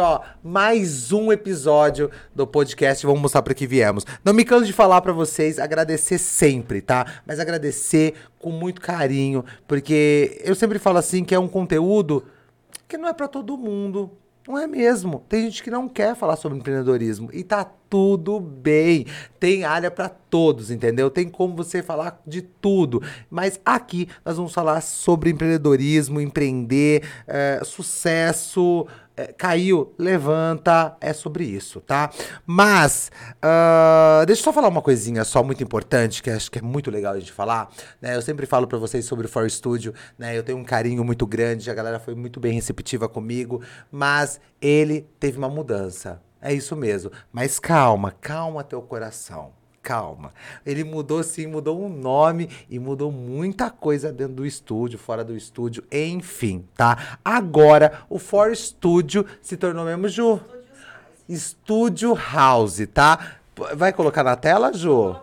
Ó, mais um episódio do podcast. Vamos mostrar para que viemos. Não me canso de falar para vocês, agradecer sempre, tá? Mas agradecer com muito carinho, porque eu sempre falo assim que é um conteúdo que não é para todo mundo. Não é mesmo. Tem gente que não quer falar sobre empreendedorismo e tá tudo bem. Tem área para todos, entendeu? Tem como você falar de tudo. Mas aqui nós vamos falar sobre empreendedorismo, empreender, é, sucesso, caiu, levanta, é sobre isso, tá? Mas, uh, deixa eu só falar uma coisinha só muito importante, que acho que é muito legal a gente falar, né? Eu sempre falo para vocês sobre o For Studio, né? Eu tenho um carinho muito grande, a galera foi muito bem receptiva comigo, mas ele teve uma mudança. É isso mesmo. Mas calma, calma teu coração calma. Ele mudou sim, mudou um nome e mudou muita coisa dentro do estúdio, fora do estúdio, enfim, tá? Agora o For Studio se tornou mesmo Ju. Estúdio House, tá? Vai colocar na tela, Ju?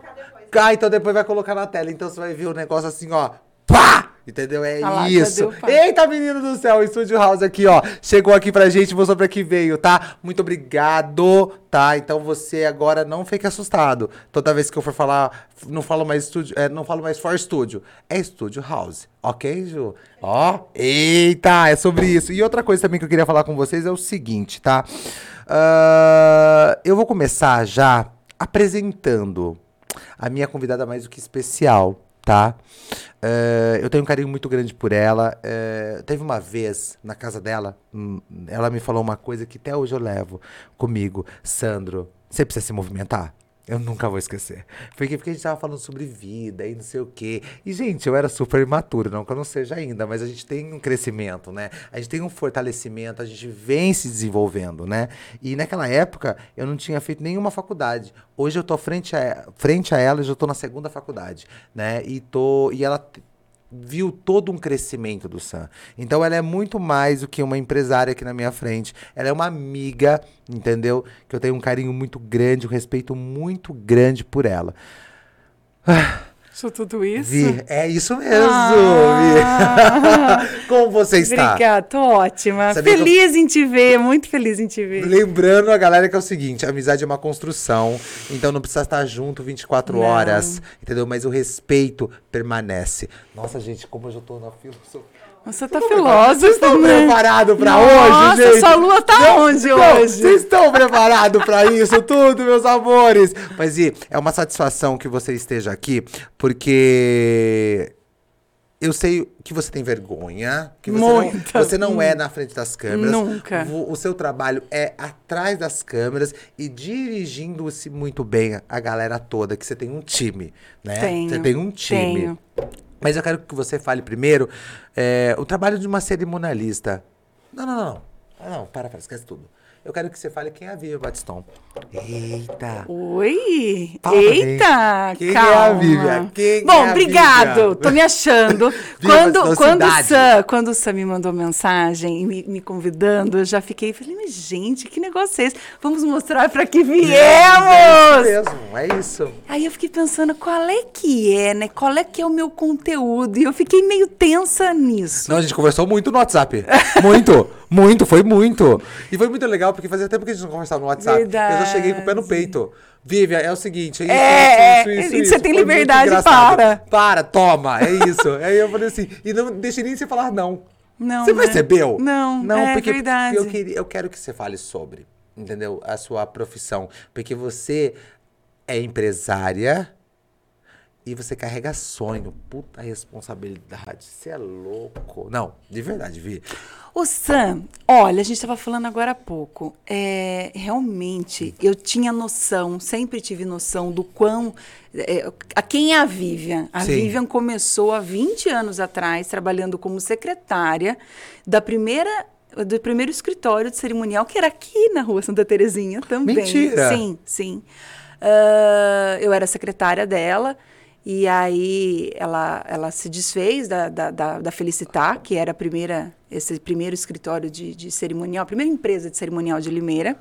Ah, então depois vai colocar na tela. Então você vai ver o negócio assim, ó. Pá! Entendeu? É ah isso. Eita, menino do céu, o Estúdio House aqui, ó. Chegou aqui pra gente, mostrou pra que veio, tá? Muito obrigado, tá? Então você agora não fique assustado. Toda vez que eu for falar, não falo mais estúdio, é, não falo mais for estúdio. É Estúdio House, ok, Ju? Ó, eita, é sobre isso. E outra coisa também que eu queria falar com vocês é o seguinte, tá? Uh, eu vou começar já apresentando a minha convidada mais do que especial, tá? Uh, eu tenho um carinho muito grande por ela. Uh, teve uma vez na casa dela, hum, ela me falou uma coisa que até hoje eu levo comigo. Sandro, você precisa se movimentar? Eu nunca vou esquecer. Porque, porque a gente tava falando sobre vida e não sei o quê. E, gente, eu era super imaturo, não que eu não seja ainda, mas a gente tem um crescimento, né? A gente tem um fortalecimento, a gente vem se desenvolvendo, né? E naquela época eu não tinha feito nenhuma faculdade. Hoje eu tô frente a, frente a ela e já tô na segunda faculdade, né? E tô. E ela viu todo um crescimento do Sam. Então ela é muito mais do que uma empresária aqui na minha frente. Ela é uma amiga, entendeu? Que eu tenho um carinho muito grande, um respeito muito grande por ela. Ah. Sou tudo isso? Vi, é isso mesmo, ah. Como você está? Obrigada, tô ótima. Sabia feliz eu... em te ver, muito feliz em te ver. Lembrando a galera que é o seguinte, a amizade é uma construção, então não precisa estar junto 24 não. horas, entendeu? Mas o respeito permanece. Nossa, gente, como eu já tô na filosofia. Você tá filosa. Vocês estão preparados pra hoje, gente? Nossa, sua lua tá não, onde não, hoje? Vocês estão preparados pra isso tudo, meus amores? Mas e é uma satisfação que você esteja aqui, porque eu sei que você tem vergonha, que você, Muita. não, você não é na frente das câmeras. Nunca. O, o seu trabalho é atrás das câmeras e dirigindo-se muito bem a galera toda, que você tem um time, né? Tenho, você tem um time. Tenho. Mas eu quero que você fale primeiro é, o trabalho de uma cerimonialista. Não, não, não. Ah, não, para, para, esquece tudo. Eu quero que você fale quem é a Vivian Batiston. Eita! Oi! Fala Eita! Quem calma. é a Vivian? Quem Bom, é obrigado. Vivian? Tô me achando. quando, quando, o Sam, quando o Sam me mandou mensagem me, me convidando, eu já fiquei, falei, mas gente, que negócio é esse? Vamos mostrar para que viemos! É isso mesmo, é isso. Aí eu fiquei pensando, qual é que é, né? Qual é que é o meu conteúdo? E eu fiquei meio tensa nisso. Não, a gente conversou muito no WhatsApp. Muito! Muito, foi muito. E foi muito legal, porque fazia tempo que a gente não conversava no WhatsApp. Verdade. Eu já cheguei com o pé no peito. Vivian, é o seguinte, é isso, é, isso, isso, isso, Você tem liberdade, para. Para, toma, é isso. Aí eu falei assim, e não deixei nem você falar não. Não. Você né? percebeu? Não, não é porque, verdade. Eu, queria, eu quero que você fale sobre, entendeu? A sua profissão. Porque você é empresária e você carrega sonho. Puta responsabilidade. Você é louco. Não, de verdade, Vi. O Sam, olha, a gente estava falando agora há pouco. É, realmente, eu tinha noção, sempre tive noção do quão. É, a quem é a Vivian? A Sim. Vivian começou há 20 anos atrás, trabalhando como secretária da primeira do primeiro escritório de cerimonial, que era aqui na rua Santa Terezinha também. Mentira! Sim, sim. Uh, eu era secretária dela. E aí ela, ela se desfez da, da, da, da Felicitar, que era a primeira, esse primeiro escritório de, de cerimonial, a primeira empresa de cerimonial de Limeira.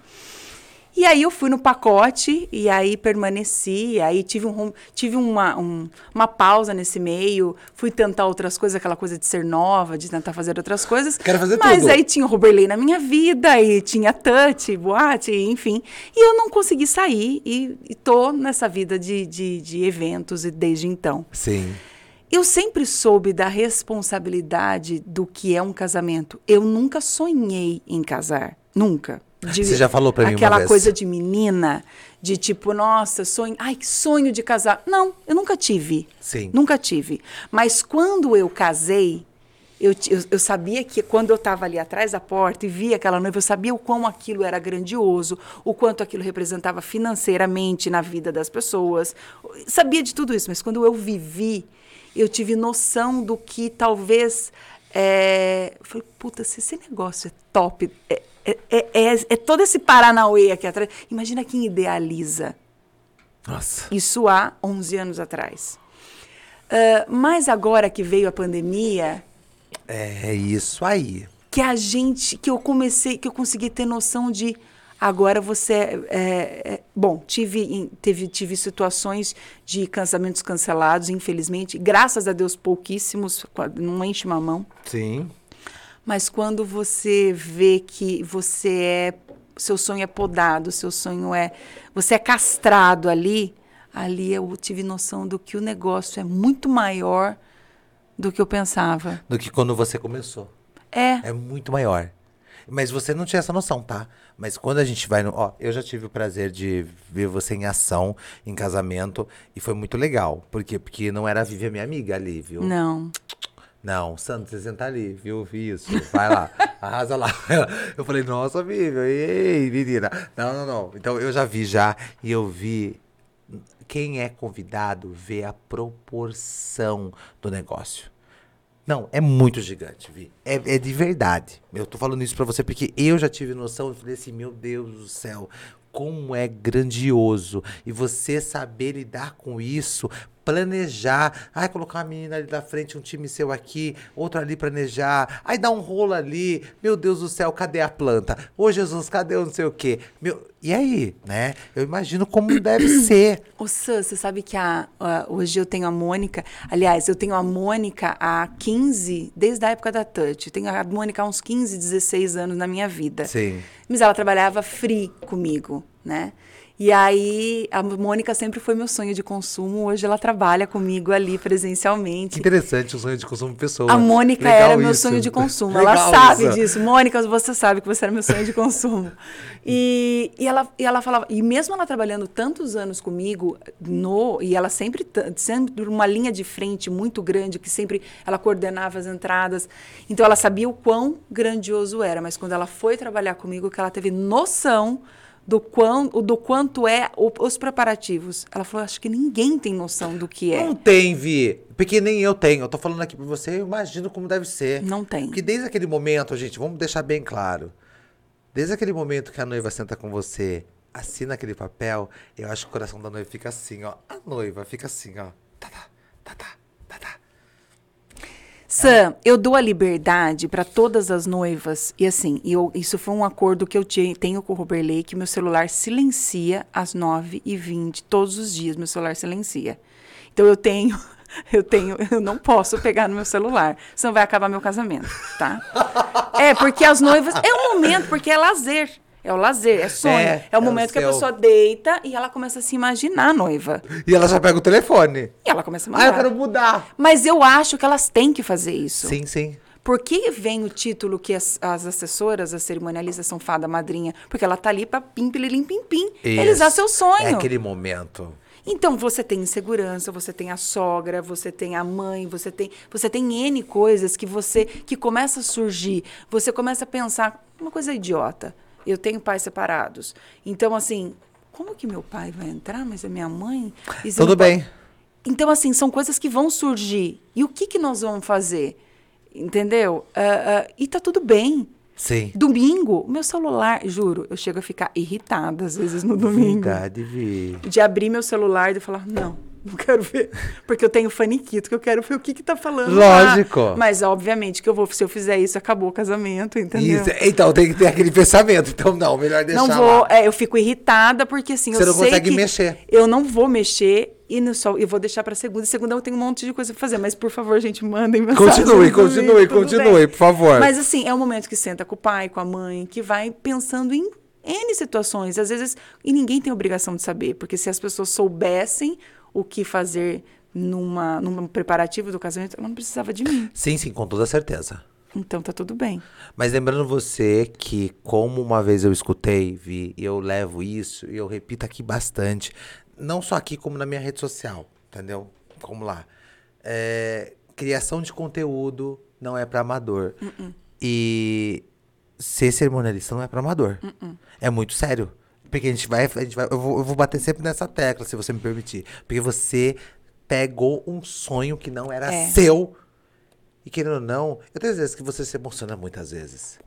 E aí eu fui no pacote e aí permaneci, aí tive, um, tive uma, um, uma pausa nesse meio, fui tentar outras coisas, aquela coisa de ser nova, de tentar fazer outras coisas. Quero fazer mas tudo. aí tinha o Roberley na minha vida, e tinha touch, boate, enfim. E eu não consegui sair e, e tô nessa vida de, de, de eventos e desde então. Sim. Eu sempre soube da responsabilidade do que é um casamento. Eu nunca sonhei em casar. Nunca. De- Você já falou pra mim uma Aquela coisa de menina, de tipo, nossa, sonho. Ai, que sonho de casar. Não, eu nunca tive. Sim. Nunca tive. Mas quando eu casei, eu, eu, eu sabia que quando eu estava ali atrás da porta e via aquela noiva, eu sabia o quão aquilo era grandioso, o quanto aquilo representava financeiramente na vida das pessoas. Sabia de tudo isso, mas quando eu vivi, eu tive noção do que talvez. É... Eu falei, puta, se esse negócio é top, é, é, é, é- é todo esse Paranauê aqui atrás. Imagina quem idealiza Nossa. isso há 11 anos atrás. Ah, mas agora que veio a pandemia, É isso aí. que a gente, que eu comecei, que eu consegui ter noção de agora você, é, é, bom, tive, teve, tive situações de casamentos cancelados, infelizmente, graças a Deus pouquíssimos, não enche uma mão. Sim. Mas quando você vê que você é, seu sonho é podado, seu sonho é, você é castrado ali, ali eu tive noção do que o negócio é muito maior do que eu pensava. Do que quando você começou. É, É muito maior. Mas você não tinha essa noção, tá? Mas quando a gente vai no. Ó, eu já tive o prazer de ver você em ação, em casamento, e foi muito legal. Por quê? Porque não era a Vivi, a minha amiga ali, viu? não. Não, Santos, você senta ali, viu? Isso, vai lá, arrasa lá. Eu falei, nossa, Vivi, ei, menina. Não, não, não. Então eu já vi já, e eu vi. Quem é convidado vê a proporção do negócio. Não, é muito gigante, Vi. É, é de verdade. Eu tô falando isso pra você porque eu já tive noção. Eu falei assim, meu Deus do céu, como é grandioso. E você saber lidar com isso, planejar. Ai, colocar uma menina ali da frente, um time seu aqui, outro ali planejar. Aí dá um rolo ali. Meu Deus do céu, cadê a planta? Ô, Jesus, cadê o não sei o quê? Meu... E aí, né? Eu imagino como deve ser. Ô, Sam, você sabe que a, a- hoje eu tenho a Mônica. Aliás, eu tenho a Mônica há 15, desde a época da Touch. Eu tenho a Mônica há uns 15, 16 anos na minha vida. Sim. Mas ela trabalhava free comigo, né? E aí, a Mônica sempre foi meu sonho de consumo. Hoje ela trabalha comigo ali presencialmente. interessante o sonho de consumo pessoa. A Mônica Legal era meu isso. sonho de consumo. Ela sabe isso. disso. Mônica, você sabe que você era meu sonho de consumo. E, e, ela, e ela falava, e mesmo ela trabalhando tantos anos comigo, no, e ela sempre, sempre uma linha de frente muito grande, que sempre ela coordenava as entradas. Então ela sabia o quão grandioso era, mas quando ela foi trabalhar comigo, que ela teve noção do, quão, do quanto é o- os preparativos. Ela falou, acho que ninguém tem noção do que é. Não tem, Vi. Porque nem eu tenho. Eu tô falando aqui pra você, eu imagino como deve ser. Não tem. Porque desde aquele momento, gente, vamos deixar bem claro. Desde aquele momento que a noiva senta com você, assina aquele papel, eu acho que o coração da noiva fica assim, ó. A noiva fica assim, ó. Tá, tá, tá, tá. Sam, eu dou a liberdade para todas as noivas. E assim, eu, isso foi um acordo que eu te- tenho com o Roberley, que meu celular silencia às 9h20, todos os dias, meu celular silencia. Então eu tenho, eu tenho, eu não posso pegar no meu celular, senão vai acabar meu casamento, tá? É, porque as noivas, é um momento, porque é lazer. É o lazer, é sonho. É, É, é o momento o que a pessoa deita e ela começa a se imaginar noiva. E ela já pega o telefone. E ela começa a Ah, eu quero mudar. Mas eu acho que elas têm que fazer isso. Sim, sim. Por que vem o título que as, as assessoras, as cerimonialistas são fada madrinha? Porque ela tá ali pra pim, pililim, pim, pim, realizar seu sonho. É aquele momento. Então você tem insegurança, você tem a sogra, você tem a mãe, você tem, você tem N coisas que você que começa a surgir. Você começa a pensar uma coisa idiota. Eu tenho pais separados. Então assim, como que meu pai vai entrar, mas a minha mãe? Tudo bem. então, assim, são coisas que vão surgir. E o que, que nós vamos fazer? Entendeu? Ah, ah, e tá tudo bem. Sim. Domingo, meu celular, juro, eu chego a ficar irritada às vezes no domingo. Verdade, Vi. De abrir meu celular e de falar, não, Não quero ver. Porque eu tenho faniquito, que eu quero ver o que que tá falando. Lógico. lá. Mas, obviamente, que eu vou, se eu fizer isso, acabou o casamento, entendeu? Isso, então tem que ter aquele pensamento. Então, não, melhor deixar não vou, é, eu fico irritada porque assim, Você eu não sei consegue que mexer. Eu não vou mexer e no sol, eu vou deixar para segunda. E segunda eu tenho um monte de coisa pra fazer, mas por favor, gente, mandem mensagem. Continue, continue, continue, bem. por favor. Mas assim, é o momento que senta com o pai, com a mãe, que vai pensando em N situações, às vezes, e ninguém tem obrigação de saber, porque se as pessoas soubessem o que fazer numa, num preparativo do casamento, ela não precisava de mim. Sim, sim, com toda certeza. Então tá tudo bem. Mas lembrando você que, como uma vez eu escutei, vi, e eu levo isso, e eu repito aqui bastante, não só aqui, como na minha rede social, entendeu? Vamos lá. É, criação de conteúdo não é para amador. E ser cerimonialista não é para amador. É muito sério. Porque a gente vai. A gente vai eu, vou, eu vou bater sempre nessa tecla, se você me permitir. Porque você pegou um sonho que não era É. seu. E querendo ou não, eu tenho certeza que você se emociona muitas vezes.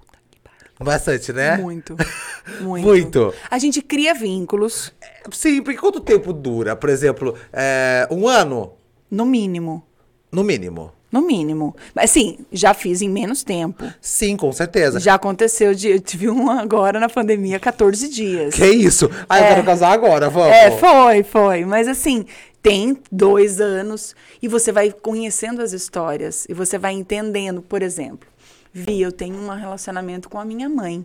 Bastante, né? Muito. Muito. Muito. A gente cria vínculos, Sim, porque quanto tempo dura? Por exemplo, é, um ano? no mínimo. No mínimo. No mínimo. Mas assim, já fiz em menos tempo. Sim, com certeza. Já aconteceu de. Eu tive um agora na pandemia, 14 dias. Que isso? Ah, eu É. quero casar agora, vamos. É, foi, foi. Mas assim, tem dois anos e você vai conhecendo as histórias e você vai entendendo, por exemplo, Vi, eu tenho um relacionamento com a minha mãe.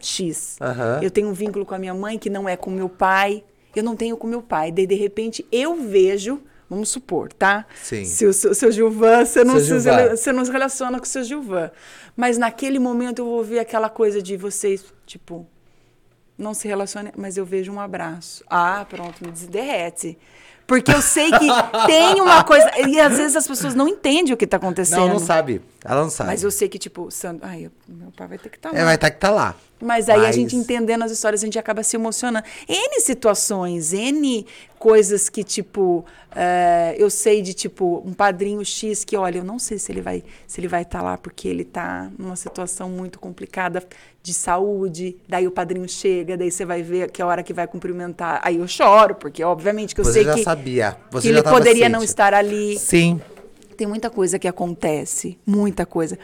X. Aham. Eu tenho um vínculo com a minha mãe que não é com meu pai. Eu não tenho com meu pai. Daí, de repente, eu vejo, vamos supor, tá? Sim. Se o seu, seu Gilvan, você não, Seu se, Gilvan. você não se relaciona com o seu Gilvan. Mas naquele momento eu vou ver aquela coisa de vocês, tipo, não se relacione, mas eu vejo um abraço. Ah, pronto, me derrete. Porque eu sei que tem uma coisa. E às vezes as pessoas não entendem o que está acontecendo. Não, não sabe. Ela não sabe. Mas eu sei que, tipo, Sandro. Ai, eu- meu pai vai ter que estar lá. É, vai estar que tá lá. Mas aí a Mas- gente entendendo as histórias, a gente acaba se emocionando. N situações, N coisas que, tipo, é, eu sei de, tipo, um padrinho X que, olha, eu não sei se ele vai se ele vai estar lá porque ele está numa situação muito complicada de saúde. Daí o padrinho chega, daí você vai ver que é a hora que vai cumprimentar. Aí eu choro, porque obviamente que eu Você sei já que, sabia. Você que já ele poderia não ciente. estar ali. Sim. Tem muita coisa que acontece, muita coisa.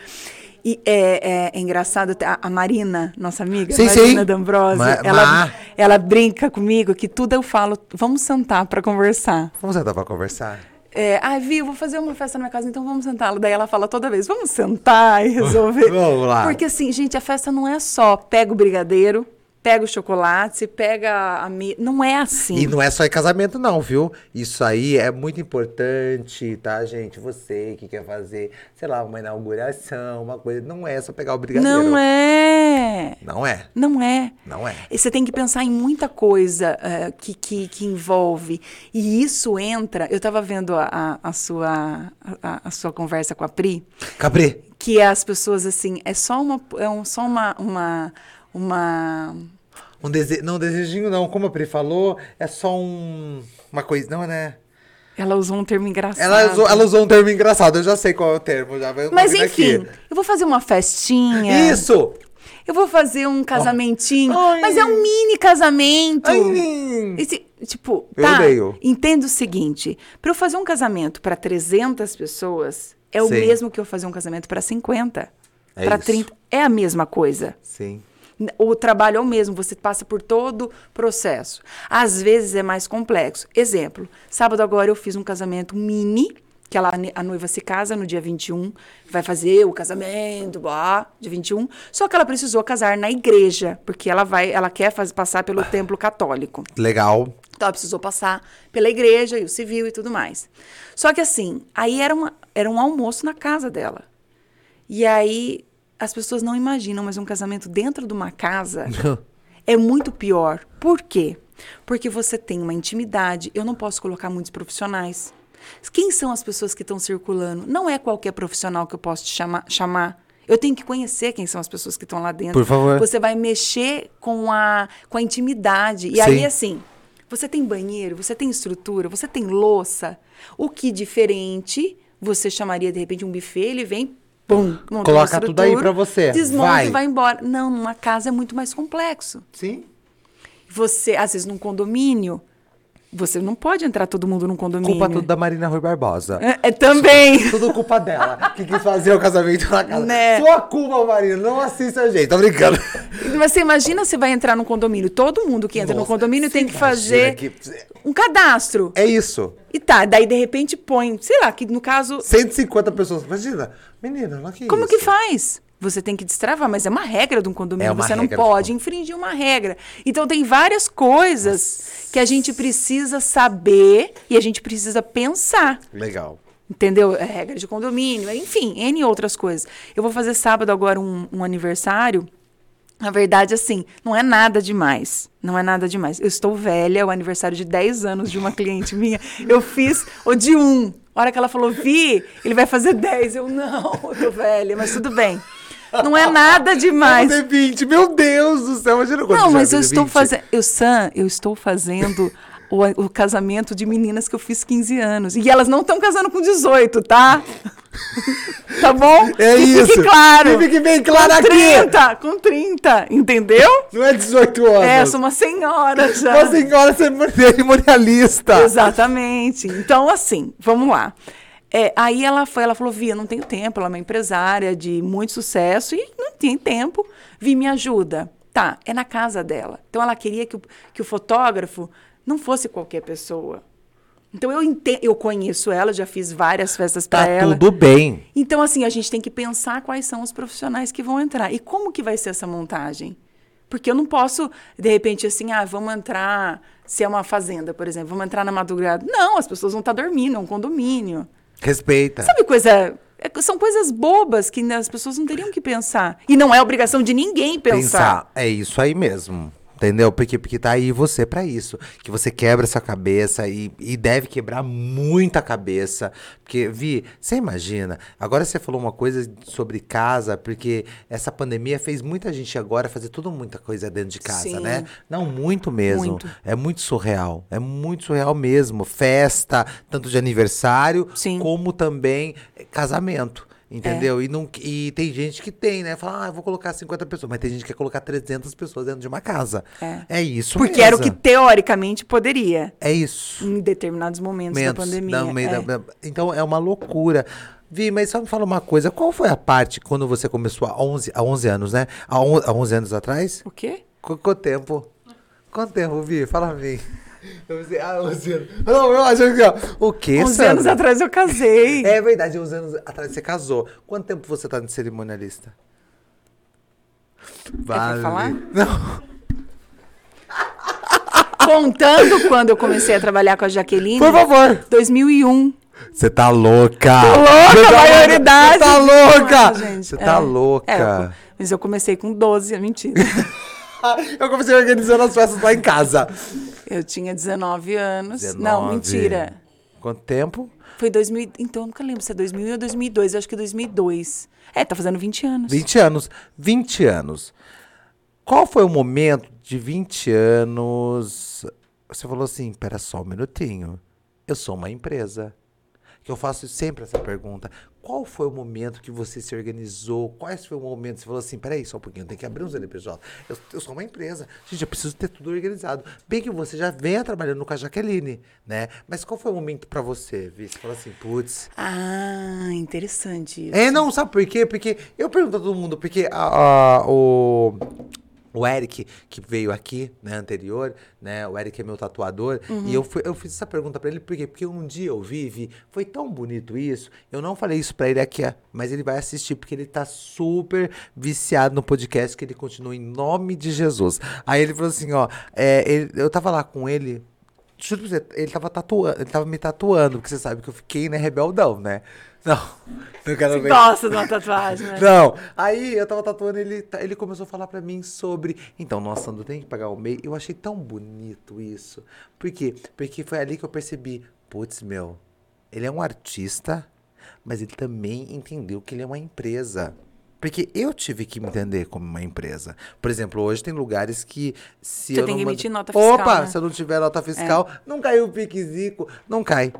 E é, é- é engraçado, a, a Marina, nossa amiga, Sim, Marina. D'Ambrosio, Ma- ela, Ma- ela brinca comigo que tudo eu falo, vamos sentar para conversar. Vamos sentar pra conversar? É, ah, Vi, eu vou fazer uma festa na minha casa, então vamos sentar. Daí ela fala toda vez, vamos sentar e resolver. Vamos lá. Porque assim, gente, a festa não é só pega o brigadeiro, pega o chocolate, pega a... Mi... Não é assim. E não é só em casamento, não, viu? Isso aí é muito importante, tá, gente? Você que quer fazer, sei lá, uma inauguração, uma coisa. Não é só pegar o brigadeiro. Não é. Não é. Não é. Não é. E Você tem que pensar em muita coisa eh, que, que, que envolve. E isso entra. Eu estava vendo a, a, a sua, a, a sua conversa com a Pri, Capri. que é as pessoas assim, é só uma. É um, só uma, uma, uma. Um dese... Não, desejinho não. Como a Pri falou, é só um... uma coisa. Não, né? Ela usou um termo engraçado. Ela usou, ela usou um termo engraçado. Eu já sei qual é o termo. Já Mas enfim, aqui. eu vou fazer uma festinha. Isso! Eu vou fazer um casamentinho. Ai. Mas é um mini casamento. Ai. Esse, tipo, Eu tá, odeio. entenda o seguinte, para eu fazer um casamento para 300 pessoas, é o Sim. mesmo que eu fazer um casamento para 50, É para isso. 30, é a mesma coisa. Sim. O trabalho é o mesmo, você passa por todo o processo. Às vezes é mais complexo. Exemplo, sábado agora eu fiz um casamento mini, que ela, a noiva se casa no dia 21, vai fazer o casamento, blá, dia 21. Só que ela precisou casar na igreja, porque ela vai, ela quer faz, passar pelo templo católico. Legal. Então ela precisou passar pela igreja e o civil e tudo mais. Só que assim, aí era, uma, era um almoço na casa dela. E aí as pessoas não imaginam, mas um casamento dentro de uma casa é muito pior. Por quê? Porque você tem uma intimidade. Eu não posso colocar muitos profissionais. Quem são as pessoas que estão circulando? Não é qualquer profissional que eu posso te chamar. chamar. Eu tenho que conhecer quem são as pessoas que estão lá dentro. Por favor. Você vai mexer com a, com a intimidade. E Sim. aí, assim, você tem banheiro, você tem estrutura, você tem louça. O que diferente você chamaria, de repente, um buffet, ele vem, pum, monta Coloca tudo aí pra você. Desmonta Vai. e vai embora. Não, numa casa é muito mais complexo. Sim. Você, às vezes, num condomínio, Você não pode entrar todo mundo num condomínio. Culpa tudo da Marina Rui Barbosa. É, é também. Tudo culpa dela. Que quis fazer o casamento na casa. Né? Sua culpa, Marina. Não assista a gente. Tô brincando. Mas você imagina você vai entrar num condomínio. Todo mundo que entra no Nossa, condomínio você tem que fazer que- um cadastro. É isso. E tá, daí de repente põe, sei lá, que no caso. 150 pessoas. Imagina. Menina, olha que Como isso. que faz? Você tem que destravar, mas é uma regra de um condomínio. É você não do pode infringir uma regra. Então tem várias coisas que a gente precisa saber e a gente precisa pensar. Legal. Entendeu? É regra de condomínio, enfim, N outras coisas. Eu vou fazer sábado agora um, um aniversário. Na verdade, assim, não é nada demais. Não é nada demais. Eu estou velha, é o aniversário de 10 anos de uma cliente minha. Eu fiz o de um. A hora que ela falou, Vi, ele vai fazer 10. Eu, não, eu tô velha, mas tudo bem. Não é nada demais. Vamos ter 20. Meu Deus do céu. Imagina Não, mas eu estou 20. fazendo. Eu, Sam, eu estou fazendo o, o casamento de meninas que eu fiz 15 anos. E elas não estão casando com 18, tá? tá bom? É Que isso. Fique claro. Que fique bem claro com aqui. 30, com 30, entendeu? Não é 18 anos. É, sou uma senhora já. Uma senhora cerimonialista. Exatamente. Então, assim, vamos lá. É, aí ela foi, ela falou, Via, não tenho tempo, ela é uma empresária de muito sucesso e não tem tempo. Vi, me ajuda. Tá, é na casa dela. Então ela queria que o, que o fotógrafo não fosse qualquer pessoa. Então eu entendo, eu conheço ela, já fiz várias festas para Tá ela. tudo bem. Então, assim, a gente tem que pensar quais são os profissionais que vão entrar. E como que vai ser essa montagem? Porque eu não posso, de repente, assim, ah, vamos entrar, se é uma fazenda, por exemplo, vamos entrar na madrugada. Não, as pessoas vão estar dormindo, é um condomínio. Respeita. Sabe coisa. é- são coisas bobas que as pessoas não teriam que pensar. E não é obrigação de ninguém pensar. Pensar. É isso aí mesmo. Entendeu? Porque, porque tá aí você pra isso. Que você quebra essa cabeça e, e deve quebrar muita cabeça. Porque, Vi, você imagina. Agora você falou uma coisa sobre casa, porque essa pandemia fez muita gente agora fazer tudo muita coisa dentro de casa, Sim. né? Não, muito mesmo. Muito. É muito surreal. É muito surreal mesmo. Festa, tanto de aniversário, Sim. como também casamento. Entendeu? E, não, e tem gente que tem, né? Fala, ah, eu vou colocar 50 pessoas. Mas tem gente que quer colocar 300 pessoas dentro de uma casa. É. isso Porque mesmo. era o que teoricamente poderia. É isso. Em determinados momentos da Momentos pandemia. da- meio é. da- então é uma loucura. Vi, mas só me fala uma coisa. Qual foi a parte quando você começou há 11, há 11 anos, né? Há, on, há 11 anos atrás? O quê? Qu- Quanto tempo? Quanto tempo, Vi? Fala pra mim. Eu pensei, ah, 11 anos. Não, eu acho que... ó, O quê, 11 Sandra? anos atrás eu casei. É verdade, 11 anos atrás você casou. Quanto tempo você tá de cerimonialista? pra falar? Não. Contando quando eu comecei a trabalhar com a Jaqueline. Por favor. 2001. Você tá louca. Louca, Você tá maioridade. Você tá louca. Você é. tá louca. É, mas eu comecei com 12, é mentira. Eu comecei organizando as festas lá em casa. Eu tinha 19 anos. 19. Não, mentira. Quanto tempo? Foi 2000, então eu nunca lembro se é 2000 ou 2002, eu acho que é 2002. É, tá fazendo 20 anos. 20 anos. 20 anos. Qual foi o momento de 20 anos? Você falou assim: pera só um minutinho. Eu sou uma empresa. Que eu faço sempre essa pergunta. Qual foi o momento que você se organizou? Quais foi o momento que você falou assim: peraí, só um pouquinho, tem que abrir um CNPJ. Eu, eu sou uma empresa. Gente, eu preciso ter tudo organizado. Bem que você já venha trabalhando com a Jaqueline, né? Mas qual foi o momento pra você, Vi? Você falou assim: putz, Ah, interessante isso. é, não, sabe por quê? Porque eu pergunto a todo mundo, porque a- a- o, o Eric, que veio aqui, né, anterior, né, o Eric é meu tatuador, e eu, fui- eu fiz essa pergunta pra ele, por quê? Porque um dia eu vi, foi tão bonito isso, eu não falei isso pra ele aqui, mas ele vai assistir, porque ele tá super viciado no podcast, que ele continua em nome de Jesus. Aí ele falou assim, ó, é, ele- eu tava lá com ele, Juro pra você, ele tava tatuando, ele tava me tatuando, porque você sabe que eu fiquei, né, rebeldão, né? Não, não quero ver. gosta de uma tatuagem, né? Não, aí eu tava tatuando, ele, ele começou a falar pra mim sobre. Então, nossa, Sandro, tem que pagar o MEI. Eu achei tão bonito isso. Por quê? Porque foi ali que eu percebi, putz, meu, ele é um artista, mas ele também entendeu que ele é uma empresa. Porque eu tive que me entender como uma empresa. Por exemplo, hoje tem lugares que se Você eu tem não que mando- emitir nota fiscal, Opa, né? se eu não tiver nota fiscal, não caiu o piquezico, não cai.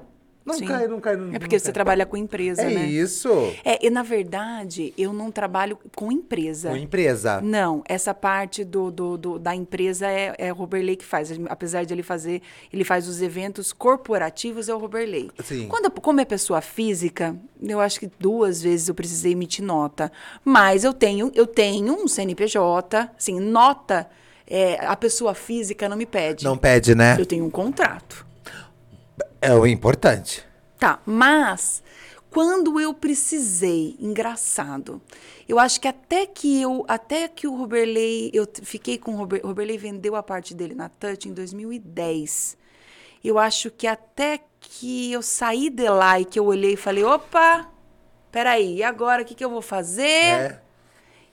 Não Sim. cai, não cai. Não, É porque você cai. trabalha com empresa, É né? isso. É, e na verdade, eu não trabalho com empresa. Com empresa. Não, essa parte do, do- do- da empresa é, é o Roberley que faz. Apesar de ele fazer, ele faz os eventos corporativos, é o Roberley. Sim. Quando, como é pessoa física, eu acho que duas vezes eu precisei emitir nota. Mas eu tenho, eu tenho um CNPJ, assim, nota, é, a pessoa física não me pede. Não pede, né? Eu tenho um contrato. É o importante. Tá, mas quando eu precisei, engraçado. Eu acho que até que eu, até que o Roberley, eu fiquei com o Rober, Roberley vendeu a parte dele na Touch em 2010. Eu acho que até que eu saí de lá e que eu olhei e falei, opa, peraí, e agora o que, que eu vou fazer? É.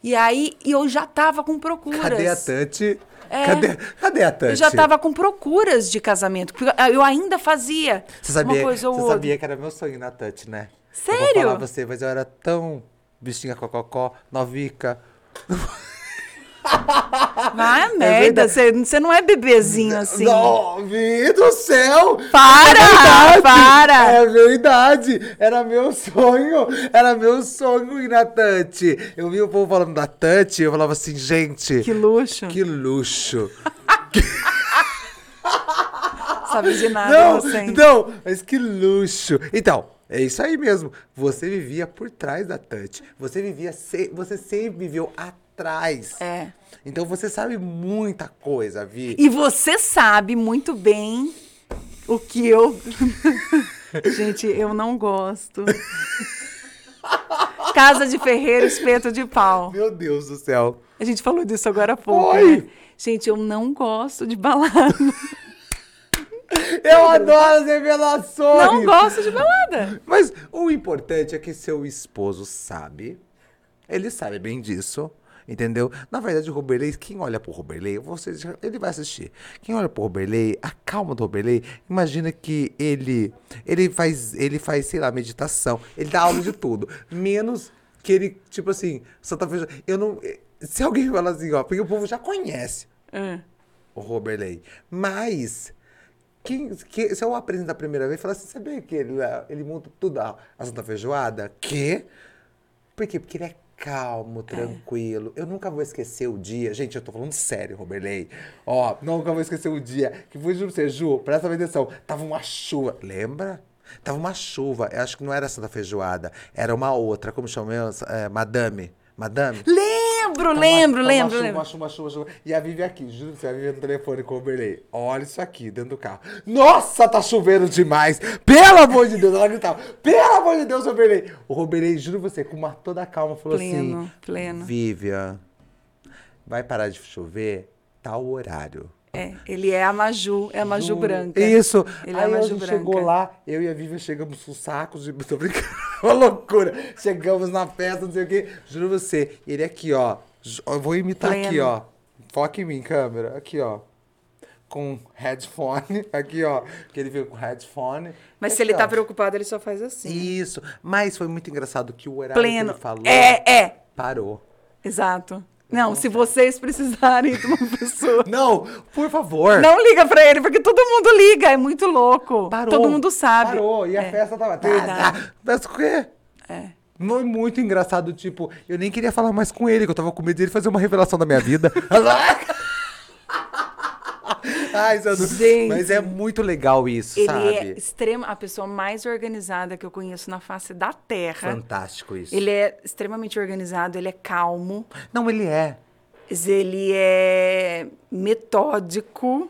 E aí e eu já tava com procuras. Cadê a Tante? É. Cadê, cadê a Tante? Eu já tava com procuras de casamento. Eu ainda fazia Você sabia, uma coisa ou você outra. sabia que era meu sonho na Touch, né? Eu Sério? vou falar pra você, mas eu era tão bichinha cococó, novica. Vai a merda, você não é bebezinho assim. Não, Vi do céu! Para, É para. É verdade! Era meu sonho! Era meu sonho ir na Tante. Eu vi o povo falando da Tante, eu falava assim, gente, Que luxo. que luxo! Sabe de nada, Não, você. não, mas que luxo. Então, é isso aí mesmo. Você vivia por trás da Touch. Você vivia, se- você sempre viveu atrás. É. Então você sabe muita coisa, Vi. E você sabe muito bem o que eu. Gente, eu não gosto. Casa de ferreiro, espeto de pau. Meu Deus do céu. A gente falou disso agora há pouco. Foi. né? Gente, eu não gosto de balada. Eu adoro as revelações. Não gosto de balada. Mas o importante é que seu esposo sabe. Ele sabe bem disso. Entendeu? Na verdade, o Roberley, quem olha pro Roberley, você, ele vai assistir. Quem olha pro Roberley, a calma do Roberley, imagina que ele ele faz, ele faz, sei lá, meditação, ele dá aula de tudo, menos que ele, tipo assim, Santa Fe, eu não, se alguém fala assim, ó, porque o povo já conhece É. o Roberley, mas quem, que- se eu aprendo da primeira vez, fala assim, sabia que ele, ele monta tudo a, a Santa Feijoada? Que? Por quê? Porque ele é calmo, tranquilo. Eu nunca vou esquecer o dia. Gente, eu tô falando sério, Roberley. Ó, nunca vou esquecer o dia que foi, juro pra você, Ju, presta atenção. Tava uma chuva, lembra? Tava uma chuva. Eu acho que não era Santa Feijoada. Era uma outra. Como chama? É, Madame. Madame? Lembro, Tá uma- lembro, tá uma lembro, chuva, lembro. Uma chuva, uma chuva, chuva. E a Vivi aqui, juro você, a Vivi no telefone com o Oberley. Olha isso aqui, dentro do carro. Nossa, tá chovendo demais. Pelo amor de Deus, ela gritava. Pelo amor de Deus, Oberley. O Oberley, juro você, com uma toda calma, falou Pleno, assim. pleno. Vivian, vai parar de chover tal horário. É, ele é a Maju, é a Maju Juro. branca. Isso. Ele é Aí a a Maju gente branca. chegou lá, eu e a Vivian chegamos com sacos de. Tô brincando. Uma loucura. Chegamos na festa, não sei o quê. Juro você. Ele aqui, ó. Eu vou imitar Pleno. aqui, ó. Foca em mim, câmera. Aqui, ó. Com headphone. Aqui, ó. Que ele veio com headphone. Mas Aqui, se ele tá ó. preocupado, ele só faz assim. Isso. Mas foi muito engraçado que o horário Pleno. que ele falou É, é. parou. Exato. Não, se vocês precisarem de uma pessoa. Não, por favor. Não liga pra ele, porque todo mundo liga, é muito louco. Parou. Todo mundo sabe. Parou. E a É, festa tava. Mas o quê? É. Foi muito engraçado, tipo, eu nem queria falar mais com ele, que eu tava com medo dele fazer uma revelação da minha vida. Ai, Gente. mas é muito legal isso, Ele sabe? é extrema, a pessoa mais organizada que eu conheço na face da Terra. Fantástico isso. Ele é extremamente organizado, ele é calmo, Não, ele é. ele é metódico.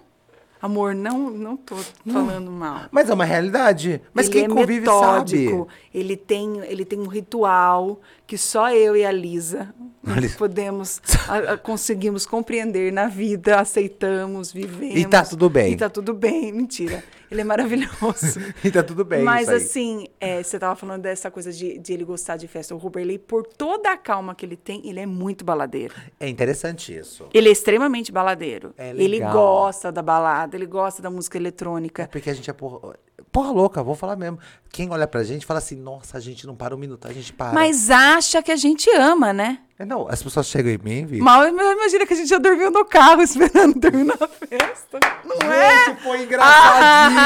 Amor, não, não tô falando mal. Mas é uma realidade. Mas ele quem é convive metódico. sabe. Ele tem, ele tem um ritual que só eu e a Lisa podemos, a- a- conseguimos compreender na vida, aceitamos, vivemos. E tá tudo bem. E tá tudo bem, mentira. Ele é maravilhoso. E tá tudo bem Mas assim, é, você tava falando dessa coisa de, de ele gostar de festa. O Roberley, por toda a calma que ele tem, ele é muito baladeiro. É interessante isso. Ele é extremamente baladeiro. É ele legal. gosta da balada, ele gosta da música eletrônica. Porque a gente é porra, porra louca, vou falar mesmo. Quem olha pra gente fala assim, nossa, a gente não para um minuto, a gente para. Mas acha que a gente ama, né? É, Não, as pessoas chegam em mim, Vi. Mal imagina que a gente já dormiu no carro esperando terminar a festa. Não é? Gente, foi engraçadíssimo.